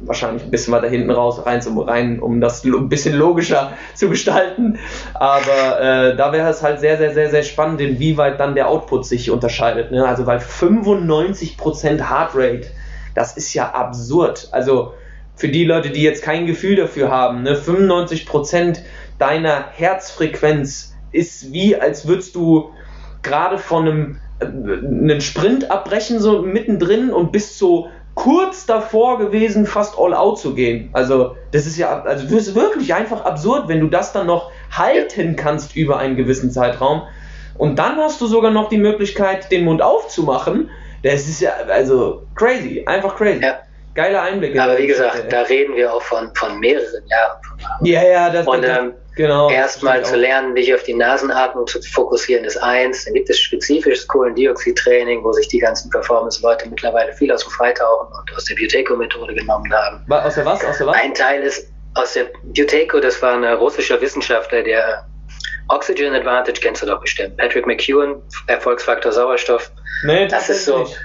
wahrscheinlich ein bisschen weiter hinten raus rein, zum, rein um das ein bisschen logischer zu gestalten. Aber äh, da wäre es halt sehr, sehr, sehr, sehr spannend, inwieweit dann der Output sich unterscheidet. Ne? Also weil 95% Heartrate, das ist ja absurd. Also für die Leute, die jetzt kein Gefühl dafür haben, ne? 95% deiner Herzfrequenz ist wie, als würdest du gerade von einem äh, einen Sprint abbrechen, so mittendrin und bist so kurz davor gewesen, fast all out zu gehen. Also, das ist ja, also das ist wirklich einfach absurd, wenn du das dann noch halten kannst über einen gewissen Zeitraum. Und dann hast du sogar noch die Möglichkeit, den Mund aufzumachen. Das ist ja, also crazy, einfach crazy. Ja. Geile Einblicke. Aber wie gesagt, da reden wir auch von, von mehreren Jahren. Ja, ja, das, Und, ähm, Genau. Erstmal zu lernen, dich auf die Nasenatmung zu fokussieren, ist eins. Dann gibt es spezifisches Kohlendioxid-Training, wo sich die ganzen Performance-Leute mittlerweile viel aus dem Freitauchen und aus der Buteco-Methode genommen haben. Aus der was? Aus der was? Ein Teil ist aus der Buteco, das war ein russischer Wissenschaftler, der Oxygen Advantage kennst du doch bestimmt. Patrick McEwen, Erfolgsfaktor Sauerstoff. Nee, das, das ist so. Nicht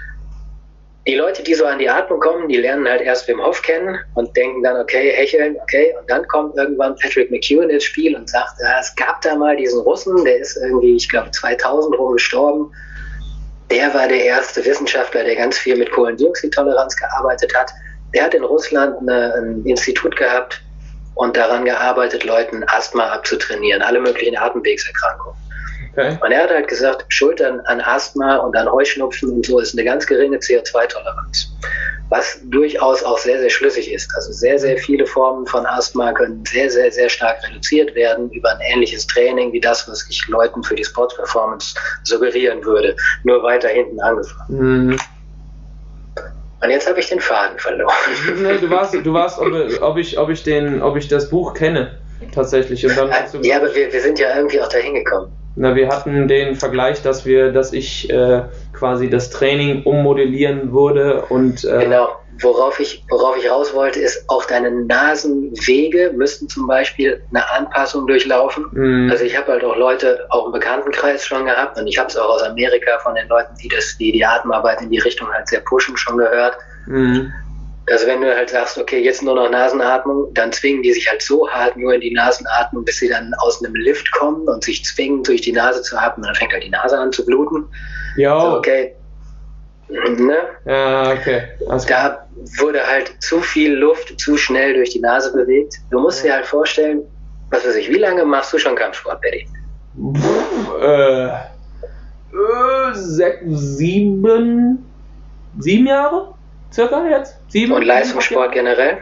die Leute, die so an die Atmung kommen, die lernen halt erst Wim Hof kennen und denken dann, okay, hecheln, okay. Und dann kommt irgendwann Patrick McEwen ins Spiel und sagt, ja, es gab da mal diesen Russen, der ist irgendwie, ich glaube, 2000 rum gestorben. Der war der erste Wissenschaftler, der ganz viel mit Kohlendioxidtoleranz gearbeitet hat. Der hat in Russland eine, ein Institut gehabt und daran gearbeitet, Leuten Asthma abzutrainieren, alle möglichen Atemwegserkrankungen. Okay. Und er hat halt gesagt, Schultern an Asthma und an Heuschnupfen und so ist eine ganz geringe CO2-Toleranz. Was durchaus auch sehr, sehr schlüssig ist. Also sehr, sehr viele Formen von Asthma können sehr, sehr, sehr stark reduziert werden über ein ähnliches Training wie das, was ich Leuten für die Sports-Performance suggerieren würde. Nur weiter hinten angefangen. Mhm. Und jetzt habe ich den Faden verloren. Nee, du warst, du warst ob, ob, ich, ob, ich den, ob ich das Buch kenne, tatsächlich. Und dann ja, aber wir, wir sind ja irgendwie auch dahin gekommen. Na, wir hatten den Vergleich, dass wir, dass ich äh, quasi das Training ummodellieren würde und äh, genau. Worauf ich, worauf ich raus wollte, ist, auch deine Nasenwege müssten zum Beispiel eine Anpassung durchlaufen. Mhm. Also ich habe halt auch Leute, auch im Bekanntenkreis schon gehabt und ich habe es auch aus Amerika von den Leuten, die das, die die Atemarbeit in die Richtung halt sehr pushen, schon gehört. Mhm. Also wenn du halt sagst, okay, jetzt nur noch Nasenatmung, dann zwingen die sich halt so hart nur in die Nasenatmung, bis sie dann aus einem Lift kommen und sich zwingen, durch die Nase zu atmen. Dann fängt halt die Nase an zu bluten. Ja. So, okay. Ne? Ja, okay. Also da wurde halt zu viel Luft zu schnell durch die Nase bewegt. Du musst ja. dir halt vorstellen, was weiß ich, wie lange machst du schon Kampfsport, Betty? Äh, äh, sechs, sieben, sieben Jahre? Circa jetzt? Sieben? Und Leistungssport generell?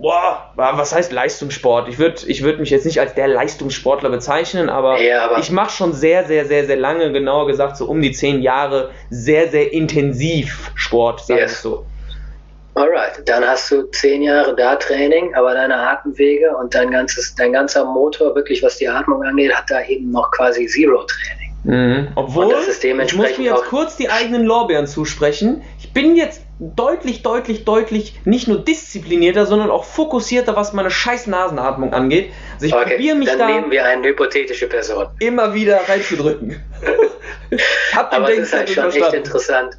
Boah, was heißt Leistungssport? Ich würde ich würd mich jetzt nicht als der Leistungssportler bezeichnen, aber, ja, aber ich mache schon sehr, sehr, sehr, sehr lange, genauer gesagt so um die zehn Jahre, sehr, sehr intensiv Sport, sag yes. ich so. Alright, dann hast du zehn Jahre da Training, aber deine Atemwege und dein, ganzes, dein ganzer Motor, wirklich was die Atmung angeht, hat da eben noch quasi Zero-Training. Mhm. Obwohl, ich muss mir jetzt kurz die eigenen Lorbeeren zusprechen. Ich bin jetzt deutlich, deutlich, deutlich nicht nur disziplinierter, sondern auch fokussierter, was meine scheiß Nasenatmung angeht. Also ich okay, probiere mich dann da nehmen wir eine hypothetische Person. immer wieder reinzudrücken. ich hab den Aber das ist halt schon echt interessant.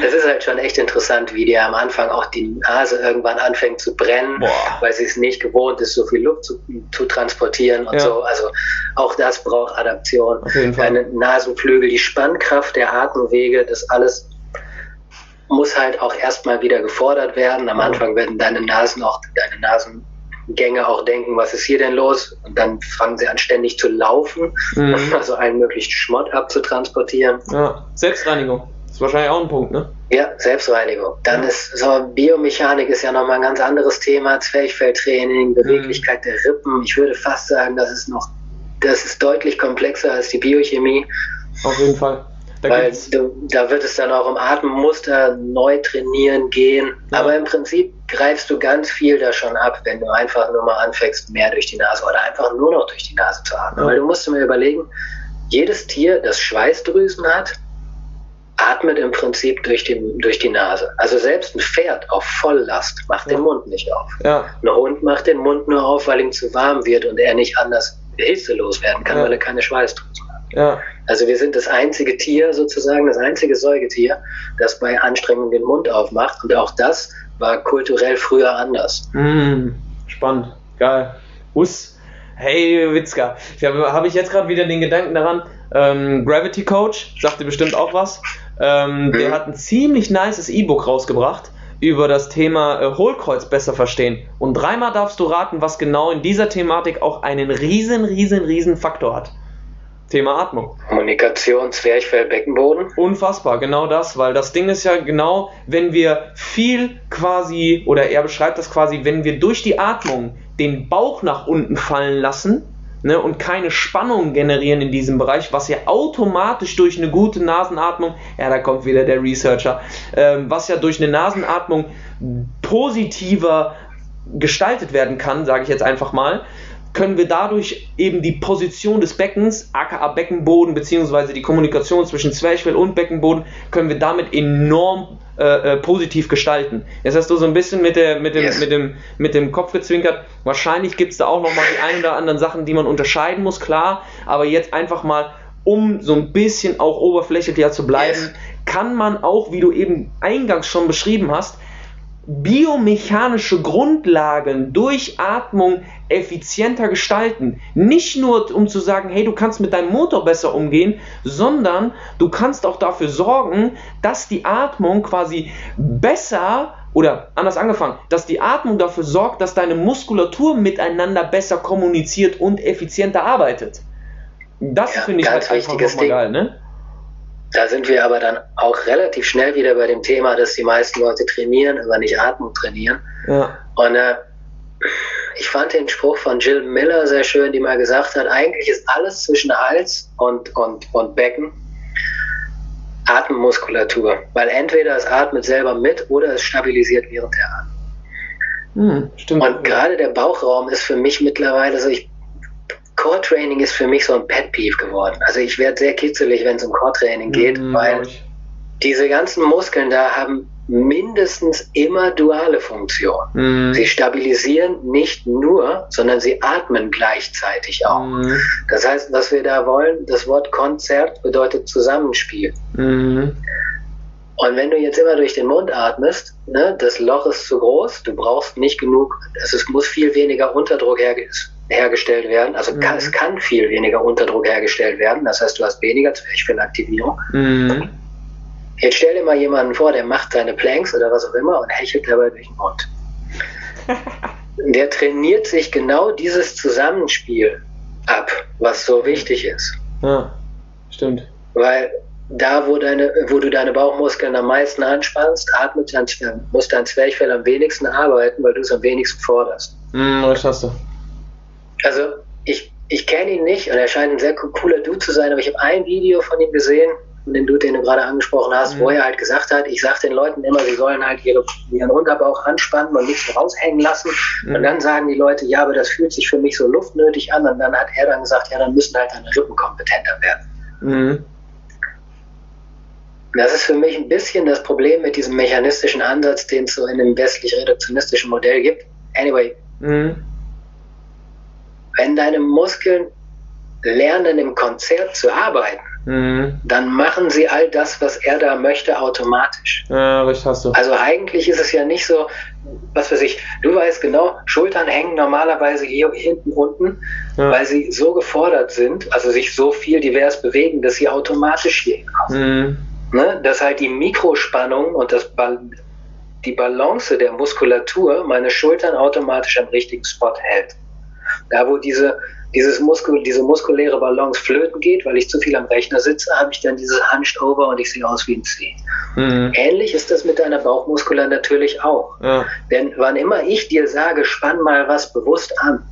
Das ist halt schon echt interessant, wie dir am Anfang auch die Nase irgendwann anfängt zu brennen, Boah. weil sie es nicht gewohnt ist, so viel Luft zu, zu transportieren und ja. so. Also auch das braucht Adaption. Deine Nasenflügel, die Spannkraft der Atemwege, das alles muss halt auch erstmal wieder gefordert werden. Am Anfang werden deine Nasen auch, deine Nasengänge auch denken, was ist hier denn los? Und dann fangen sie an ständig zu laufen, mhm. also allen möglichen Schmott abzutransportieren. Ja, Selbstreinigung. ist wahrscheinlich auch ein Punkt, ne? Ja, Selbstreinigung. Dann ja. ist so Biomechanik ist ja nochmal ein ganz anderes Thema. Zwerchfelltraining, Beweglichkeit mhm. der Rippen. Ich würde fast sagen, das ist noch, das ist deutlich komplexer als die Biochemie. Auf jeden Fall. Da Weil du, da wird es dann auch um Atemmuster neu trainieren gehen. Ja. Aber im Prinzip greifst du ganz viel da schon ab, wenn du einfach nur mal anfängst, mehr durch die Nase oder einfach nur noch durch die Nase zu atmen. Ja. Weil du musst dir mal überlegen, jedes Tier, das Schweißdrüsen hat, atmet im Prinzip durch die, durch die Nase. Also selbst ein Pferd auf Volllast macht ja. den Mund nicht auf. Ja. Ein Hund macht den Mund nur auf, weil ihm zu warm wird und er nicht anders hitzelos werden kann, weil er keine Schweißdrüsen hat. Ja. Also wir sind das einzige Tier sozusagen, das einzige Säugetier, das bei Anstrengung den Mund aufmacht. Und auch das war kulturell früher anders. Mm, spannend, geil. Us, hey Witzka, habe hab ich jetzt gerade wieder den Gedanken daran, ähm, Gravity Coach, sagte bestimmt auch was, ähm, mhm. der hat ein ziemlich nices E-Book rausgebracht über das Thema äh, Hohlkreuz besser verstehen. Und dreimal darfst du raten, was genau in dieser Thematik auch einen riesen, riesen, riesen Faktor hat. Thema Atmung. Kommunikation, Zwerchfell, Beckenboden. Unfassbar, genau das, weil das Ding ist ja genau, wenn wir viel quasi, oder er beschreibt das quasi, wenn wir durch die Atmung den Bauch nach unten fallen lassen ne, und keine Spannung generieren in diesem Bereich, was ja automatisch durch eine gute Nasenatmung, ja, da kommt wieder der Researcher, ähm, was ja durch eine Nasenatmung positiver gestaltet werden kann, sage ich jetzt einfach mal, können wir dadurch eben die Position des Beckens, aka Beckenboden, beziehungsweise die Kommunikation zwischen Zwerchfell und Beckenboden, können wir damit enorm äh, äh, positiv gestalten. Jetzt hast du so ein bisschen mit, der, mit, dem, yes. mit, dem, mit dem Kopf gezwinkert. Wahrscheinlich gibt es da auch nochmal die ein oder anderen Sachen, die man unterscheiden muss, klar. Aber jetzt einfach mal, um so ein bisschen auch oberflächlicher zu bleiben, yes. kann man auch, wie du eben eingangs schon beschrieben hast, biomechanische Grundlagen durch Atmung effizienter gestalten. Nicht nur um zu sagen, hey, du kannst mit deinem Motor besser umgehen, sondern du kannst auch dafür sorgen, dass die Atmung quasi besser oder anders angefangen, dass die Atmung dafür sorgt, dass deine Muskulatur miteinander besser kommuniziert und effizienter arbeitet. Das ja, finde ich halt einfach nochmal geil, ne? Da sind wir aber dann auch relativ schnell wieder bei dem Thema, dass die meisten Leute trainieren, aber nicht Atmung trainieren. Ja. Und äh, ich fand den Spruch von Jill Miller sehr schön, die mal gesagt hat, eigentlich ist alles zwischen Hals und, und, und Becken Atemmuskulatur. Weil entweder es atmet selber mit oder es stabilisiert während der Atmung. Hm, stimmt. Und gerade der Bauchraum ist für mich mittlerweile so, ich Core-Training ist für mich so ein Pet-Peeve geworden. Also ich werde sehr kitzelig, wenn es um Core-Training geht, mm, weil diese ganzen Muskeln da haben mindestens immer duale Funktion. Mm. Sie stabilisieren nicht nur, sondern sie atmen gleichzeitig auch. Mm. Das heißt, was wir da wollen, das Wort Konzert bedeutet Zusammenspiel. Mm. Und wenn du jetzt immer durch den Mund atmest, ne, das Loch ist zu groß, du brauchst nicht genug, also es muss viel weniger Unterdruck hergestellt hergestellt werden. Also mhm. kann, es kann viel weniger Unterdruck hergestellt werden. Das heißt, du hast weniger Zwerchfellaktivierung. Mhm. Jetzt stell dir mal jemanden vor, der macht seine Planks oder was auch immer und hechelt dabei durch den Mund. der trainiert sich genau dieses Zusammenspiel ab, was so wichtig ist. Ja, stimmt. Weil da, wo, deine, wo du deine Bauchmuskeln am meisten anspannst, atmet dein, muss dein Zwerchfell am wenigsten arbeiten, weil du es am wenigsten forderst. Mm, das hast du. Also ich, ich kenne ihn nicht und er scheint ein sehr cooler Dude zu sein, aber ich habe ein Video von ihm gesehen, von dem Dude, den du gerade angesprochen hast, mhm. wo er halt gesagt hat, ich sage den Leuten immer, sie sollen halt ihre, ihren Unterbauch anspannen und nichts raushängen lassen. Mhm. Und dann sagen die Leute, ja, aber das fühlt sich für mich so luftnötig an. Und dann hat er dann gesagt, ja, dann müssen halt deine Rippen kompetenter werden. Mhm. Das ist für mich ein bisschen das Problem mit diesem mechanistischen Ansatz, den es so in dem westlich-reduktionistischen Modell gibt. Anyway, mhm. Wenn deine Muskeln lernen, im Konzert zu arbeiten, mhm. dann machen sie all das, was er da möchte, automatisch. Ja, recht hast du. Also eigentlich ist es ja nicht so, was weiß ich, du weißt genau, Schultern hängen normalerweise hier hinten unten, ja. weil sie so gefordert sind, also sich so viel divers bewegen, dass sie automatisch hier hinkommen. Mhm. Ne? Dass halt die Mikrospannung und das die Balance der Muskulatur meine Schultern automatisch am richtigen Spot hält. Da, wo diese, dieses Muskul, diese muskuläre Balance flöten geht, weil ich zu viel am Rechner sitze, habe ich dann dieses Hunched Over und ich sehe aus wie ein C. Mhm. Ähnlich ist das mit deiner Bauchmuskulatur natürlich auch. Ja. Denn wann immer ich dir sage, spann mal was bewusst an,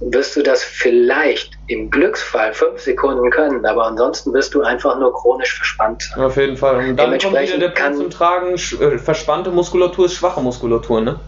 wirst du das vielleicht im Glücksfall fünf Sekunden können, aber ansonsten wirst du einfach nur chronisch verspannt sein. Auf jeden Fall. Und dann kommt wieder der Punkt zum Tragen, äh, verspannte Muskulatur ist schwache Muskulatur, ne?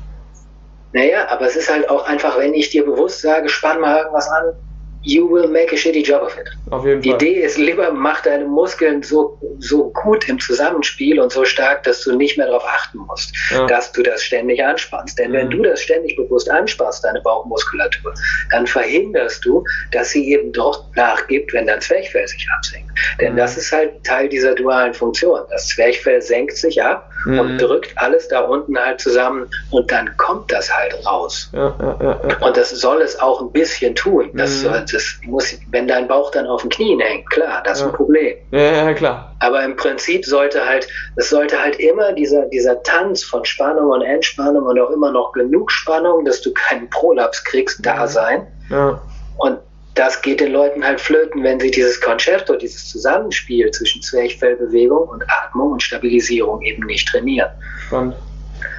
Naja, aber es ist halt auch einfach, wenn ich dir bewusst sage, spann mal irgendwas an, you will make a shitty job of it. Auf jeden Die Fall. Idee ist lieber, mach deine Muskeln so, so gut im Zusammenspiel und so stark, dass du nicht mehr darauf achten musst, ja. dass du das ständig anspannst. Denn mhm. wenn du das ständig bewusst anspannst, deine Bauchmuskulatur, dann verhinderst du, dass sie eben doch nachgibt, wenn dein Zwerchfell sich absenkt. Denn mhm. das ist halt Teil dieser dualen Funktion. Das Zwerchfell senkt sich ab mhm. und drückt alles da unten halt zusammen und dann kommt das halt raus. Ja, ja, und das soll es auch ein bisschen tun. Das, mhm. das muss, wenn dein Bauch dann auf den Knien hängt, klar, das ist ein Problem. Ja, ja, klar. Aber im Prinzip sollte halt, es sollte halt immer dieser, dieser Tanz von Spannung und Entspannung und auch immer noch genug Spannung, dass du keinen Prolaps kriegst, da sein. Ja. Und das geht den Leuten halt flöten, wenn sie dieses Concerto, dieses Zusammenspiel zwischen Zwerchfellbewegung und Atmung und Stabilisierung eben nicht trainieren. Spannend.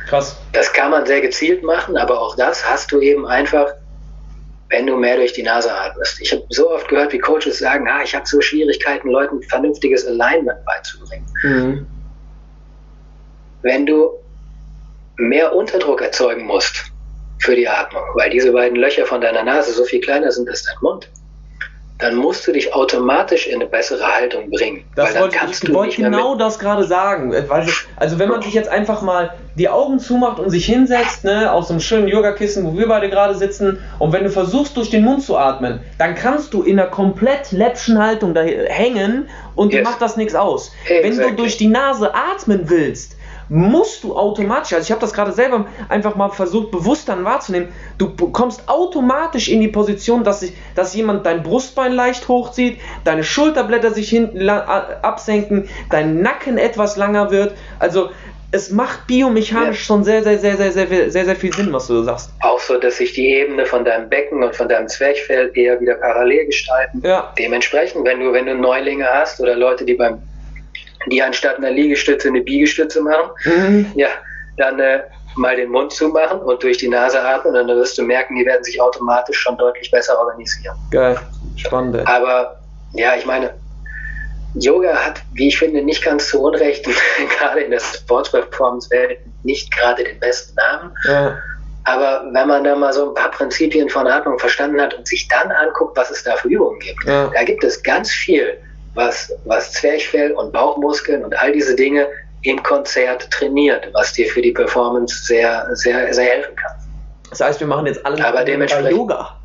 Krass. Das kann man sehr gezielt machen, aber auch das hast du eben einfach, wenn du mehr durch die Nase atmest. Ich habe so oft gehört, wie Coaches sagen, ah, ich habe so Schwierigkeiten, Leuten vernünftiges Alignment beizubringen. Mhm. Wenn du mehr Unterdruck erzeugen musst, für die Atmung, weil diese beiden Löcher von deiner Nase so viel kleiner sind als dein Mund. Dann musst du dich automatisch in eine bessere Haltung bringen. Das wollte, ich, ich wollte genau das gerade sagen. Also wenn man sich jetzt einfach mal die Augen zumacht und sich hinsetzt, ne, auf so einem schönen Yogakissen, wo wir beide gerade sitzen, und wenn du versuchst durch den Mund zu atmen, dann kannst du in einer komplett läppschen Haltung da hängen und yes. dir macht das nichts aus. Exactly. Wenn du durch die Nase atmen willst, musst du automatisch, also ich habe das gerade selber einfach mal versucht, bewusst dann wahrzunehmen, du kommst automatisch in die Position, dass, sich, dass jemand dein Brustbein leicht hochzieht, deine Schulterblätter sich hinten absenken, dein Nacken etwas langer wird. Also es macht biomechanisch ja. schon sehr, sehr, sehr, sehr, sehr, sehr, sehr viel Sinn, was du sagst. Auch so, dass sich die Ebene von deinem Becken und von deinem Zwerchfell eher wieder parallel gestalten. Ja. Dementsprechend, wenn du, wenn du Neulinge hast oder Leute, die beim die anstatt einer Liegestütze eine Biegestütze machen, mhm. ja, dann äh, mal den Mund zumachen und durch die Nase atmen und dann wirst du merken, die werden sich automatisch schon deutlich besser organisieren. Geil, spannend. Aber ja, ich meine, Yoga hat, wie ich finde, nicht ganz zu Unrecht, gerade in der Sports-Performance-Welt, nicht gerade den besten Namen. Ja. Aber wenn man da mal so ein paar Prinzipien von Atmung verstanden hat und sich dann anguckt, was es da für Übungen gibt, ja. da gibt es ganz viel, was, was Zwerchfell und Bauchmuskeln und all diese Dinge im Konzert trainiert, was dir für die Performance sehr, sehr, sehr helfen kann. Das heißt, wir machen jetzt alles Aber dementsprechend, Yoga.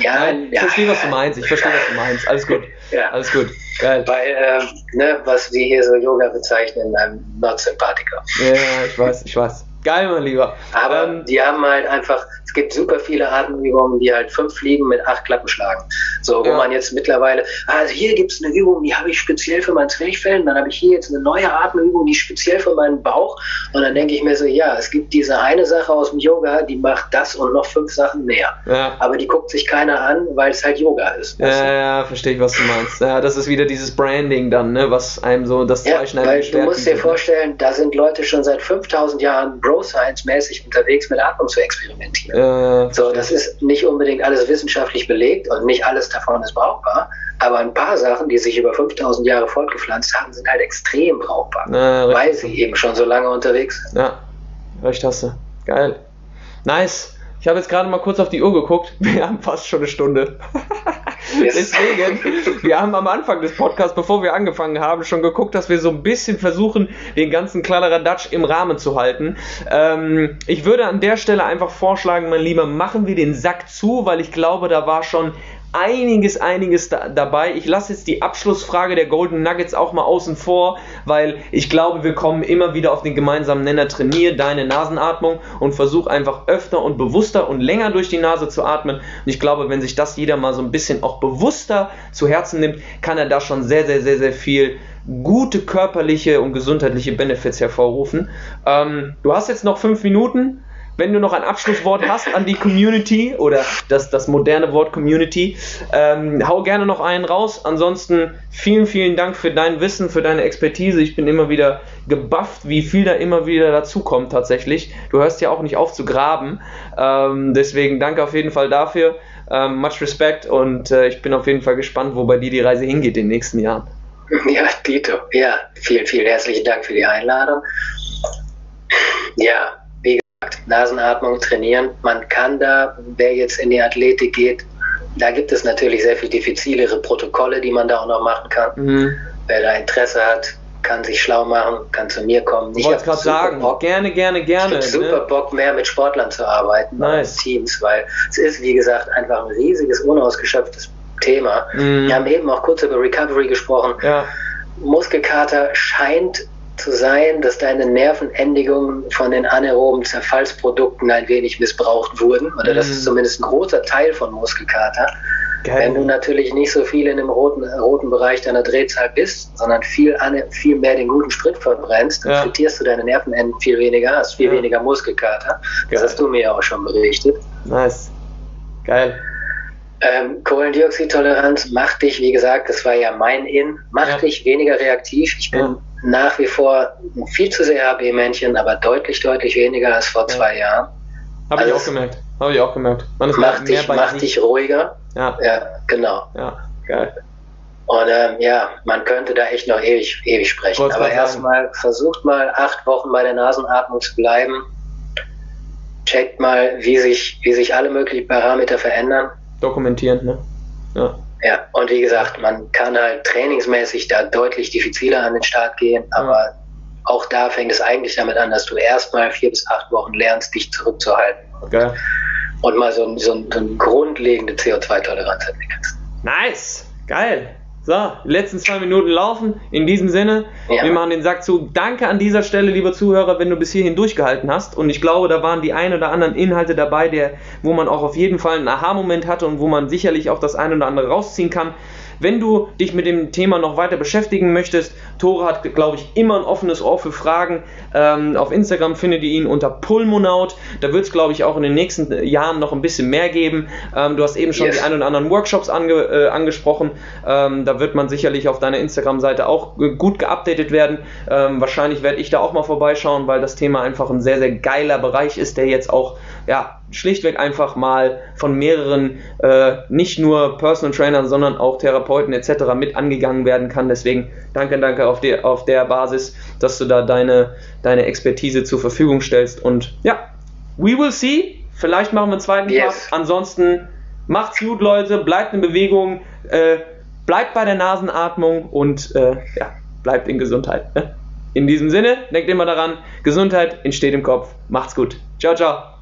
Ja, Nein, ich ja. verstehe, was du meinst. Ich verstehe, was du meinst. Alles gut. Ja. Alles gut. Geil. Weil, ähm, ne, was wir hier so Yoga bezeichnen, einem Not Sympathiker. Ja, ich weiß, ich weiß. Geil, mein Lieber. Aber ähm, die haben halt einfach, es gibt super viele Atemübungen, die halt fünf Fliegen mit acht Klappen schlagen. So, wo ja. man jetzt mittlerweile, also hier gibt es eine Übung, die habe ich speziell für mein Zwerchfell, dann habe ich hier jetzt eine neue Atemübung, die speziell für meinen Bauch. Und dann denke ich mir so, ja, es gibt diese eine Sache aus dem Yoga, die macht das und noch fünf Sachen mehr. Ja. Aber die guckt sich keiner an, weil es halt Yoga ist. Ja, ja, verstehe ich, was du meinst. Ja, das ist wieder dieses Branding dann, ne, was einem so das Zeichen ja, weil Du musst dir vorstellen, da sind Leute schon seit 5000 Jahren Bro Science-mäßig unterwegs, mit Atmung zu experimentieren. Äh, so, das ist nicht unbedingt alles wissenschaftlich belegt und nicht alles davon ist brauchbar. Aber ein paar Sachen, die sich über 5000 Jahre fortgepflanzt haben, sind halt extrem brauchbar, Na, weil sie eben schon so lange unterwegs sind. Ja, recht hast du. Geil. Nice. Ich habe jetzt gerade mal kurz auf die Uhr geguckt. Wir haben fast schon eine Stunde. Deswegen, wir haben am Anfang des Podcasts, bevor wir angefangen haben, schon geguckt, dass wir so ein bisschen versuchen, den ganzen Kladderadatsch im Rahmen zu halten. Ähm, ich würde an der Stelle einfach vorschlagen, mein Lieber, machen wir den Sack zu, weil ich glaube, da war schon einiges, einiges da, dabei. Ich lasse jetzt die Abschlussfrage der Golden Nuggets auch mal außen vor, weil ich glaube, wir kommen immer wieder auf den gemeinsamen Nenner. Trainier deine Nasenatmung und versuch einfach öfter und bewusster und länger durch die Nase zu atmen. Und ich glaube, wenn sich das jeder mal so ein bisschen auch bewusster zu Herzen nimmt, kann er da schon sehr, sehr, sehr, sehr viel gute körperliche und gesundheitliche Benefits hervorrufen. Ähm, du hast jetzt noch fünf Minuten wenn du noch ein Abschlusswort hast an die Community oder das, das moderne Wort Community, ähm, hau gerne noch einen raus. Ansonsten vielen, vielen Dank für dein Wissen, für deine Expertise. Ich bin immer wieder gebufft, wie viel da immer wieder dazukommt tatsächlich. Du hörst ja auch nicht auf zu graben. Ähm, deswegen danke auf jeden Fall dafür. Ähm, much respect und äh, ich bin auf jeden Fall gespannt, wo bei dir die Reise hingeht in den nächsten Jahren. Ja, Dito. Ja, vielen, vielen herzlichen Dank für die Einladung. Ja, Nasenatmung trainieren. Man kann da, wer jetzt in die Athletik geht, da gibt es natürlich sehr viel diffizilere Protokolle, die man da auch noch machen kann. Mhm. Wer da Interesse hat, kann sich schlau machen, kann zu mir kommen. Ich wollte gerade sagen, Bock, gerne, gerne, gerne. Ich habe super ne? Bock, mehr mit Sportlern zu arbeiten, nice. Teams, weil es ist, wie gesagt, einfach ein riesiges, unausgeschöpftes Thema. Mhm. Wir haben eben auch kurz über Recovery gesprochen. Ja. Muskelkater scheint zu sein, dass deine Nervenendigungen von den anaeroben Zerfallsprodukten ein wenig missbraucht wurden. Oder das ist mhm. zumindest ein großer Teil von Muskelkater. Geil. Wenn du natürlich nicht so viel in dem roten, roten Bereich deiner Drehzahl bist, sondern viel, viel mehr den guten Sprit verbrennst, dann ja. frittierst du deine Nervenenden viel weniger, hast viel ja. weniger Muskelkater. Das hast du mir ja auch schon berichtet. Nice. Geil. Ähm, Kohlendioxidtoleranz macht dich, wie gesagt, das war ja mein In, macht ja. dich weniger reaktiv. Ich bin nach wie vor viel zu sehr HB-Männchen, aber deutlich, deutlich weniger als vor ja. zwei Jahren. Habe also ich auch gemerkt. Habe ich auch gemerkt. Man ist macht dich, macht dich ruhiger. Ja. Ja, genau. Ja, geil. Und ähm, ja, man könnte da echt noch ewig, ewig sprechen. Aber erstmal versucht mal acht Wochen bei der Nasenatmung zu bleiben. Checkt mal, wie sich, wie sich alle möglichen Parameter verändern. Dokumentieren, ne? Ja. Ja, und wie gesagt, man kann halt trainingsmäßig da deutlich diffiziler an den Start gehen, aber auch da fängt es eigentlich damit an, dass du erstmal vier bis acht Wochen lernst, dich zurückzuhalten. Okay. Und mal so, so, so eine grundlegende CO2-Toleranz entwickelst. Nice, geil. So, letzten zwei Minuten laufen. In diesem Sinne, ja. wir machen den Sack zu. Danke an dieser Stelle, lieber Zuhörer, wenn du bis hierhin durchgehalten hast. Und ich glaube, da waren die ein oder anderen Inhalte dabei, der, wo man auch auf jeden Fall einen Aha-Moment hatte und wo man sicherlich auch das ein oder andere rausziehen kann. Wenn du dich mit dem Thema noch weiter beschäftigen möchtest, Tore hat, glaube ich, immer ein offenes Ohr für Fragen. Ähm, auf Instagram findet ihr ihn unter Pulmonaut. Da wird es, glaube ich, auch in den nächsten Jahren noch ein bisschen mehr geben. Ähm, du hast eben schon yes. die ein oder anderen Workshops ange, äh, angesprochen. Ähm, da wird man sicherlich auf deiner Instagram-Seite auch gut geupdatet werden. Ähm, wahrscheinlich werde ich da auch mal vorbeischauen, weil das Thema einfach ein sehr, sehr geiler Bereich ist, der jetzt auch ja, schlichtweg einfach mal von mehreren, äh, nicht nur Personal Trainern, sondern auch Therapeuten etc. mit angegangen werden kann. Deswegen danke, danke auf, die, auf der Basis, dass du da deine, deine Expertise zur Verfügung stellst. Und ja, we will see. Vielleicht machen wir einen zweiten yes. Part. Ansonsten macht's gut, Leute. Bleibt in Bewegung. Äh, bleibt bei der Nasenatmung und äh, ja, bleibt in Gesundheit. In diesem Sinne, denkt immer daran, Gesundheit entsteht im Kopf. Macht's gut. Ciao, ciao.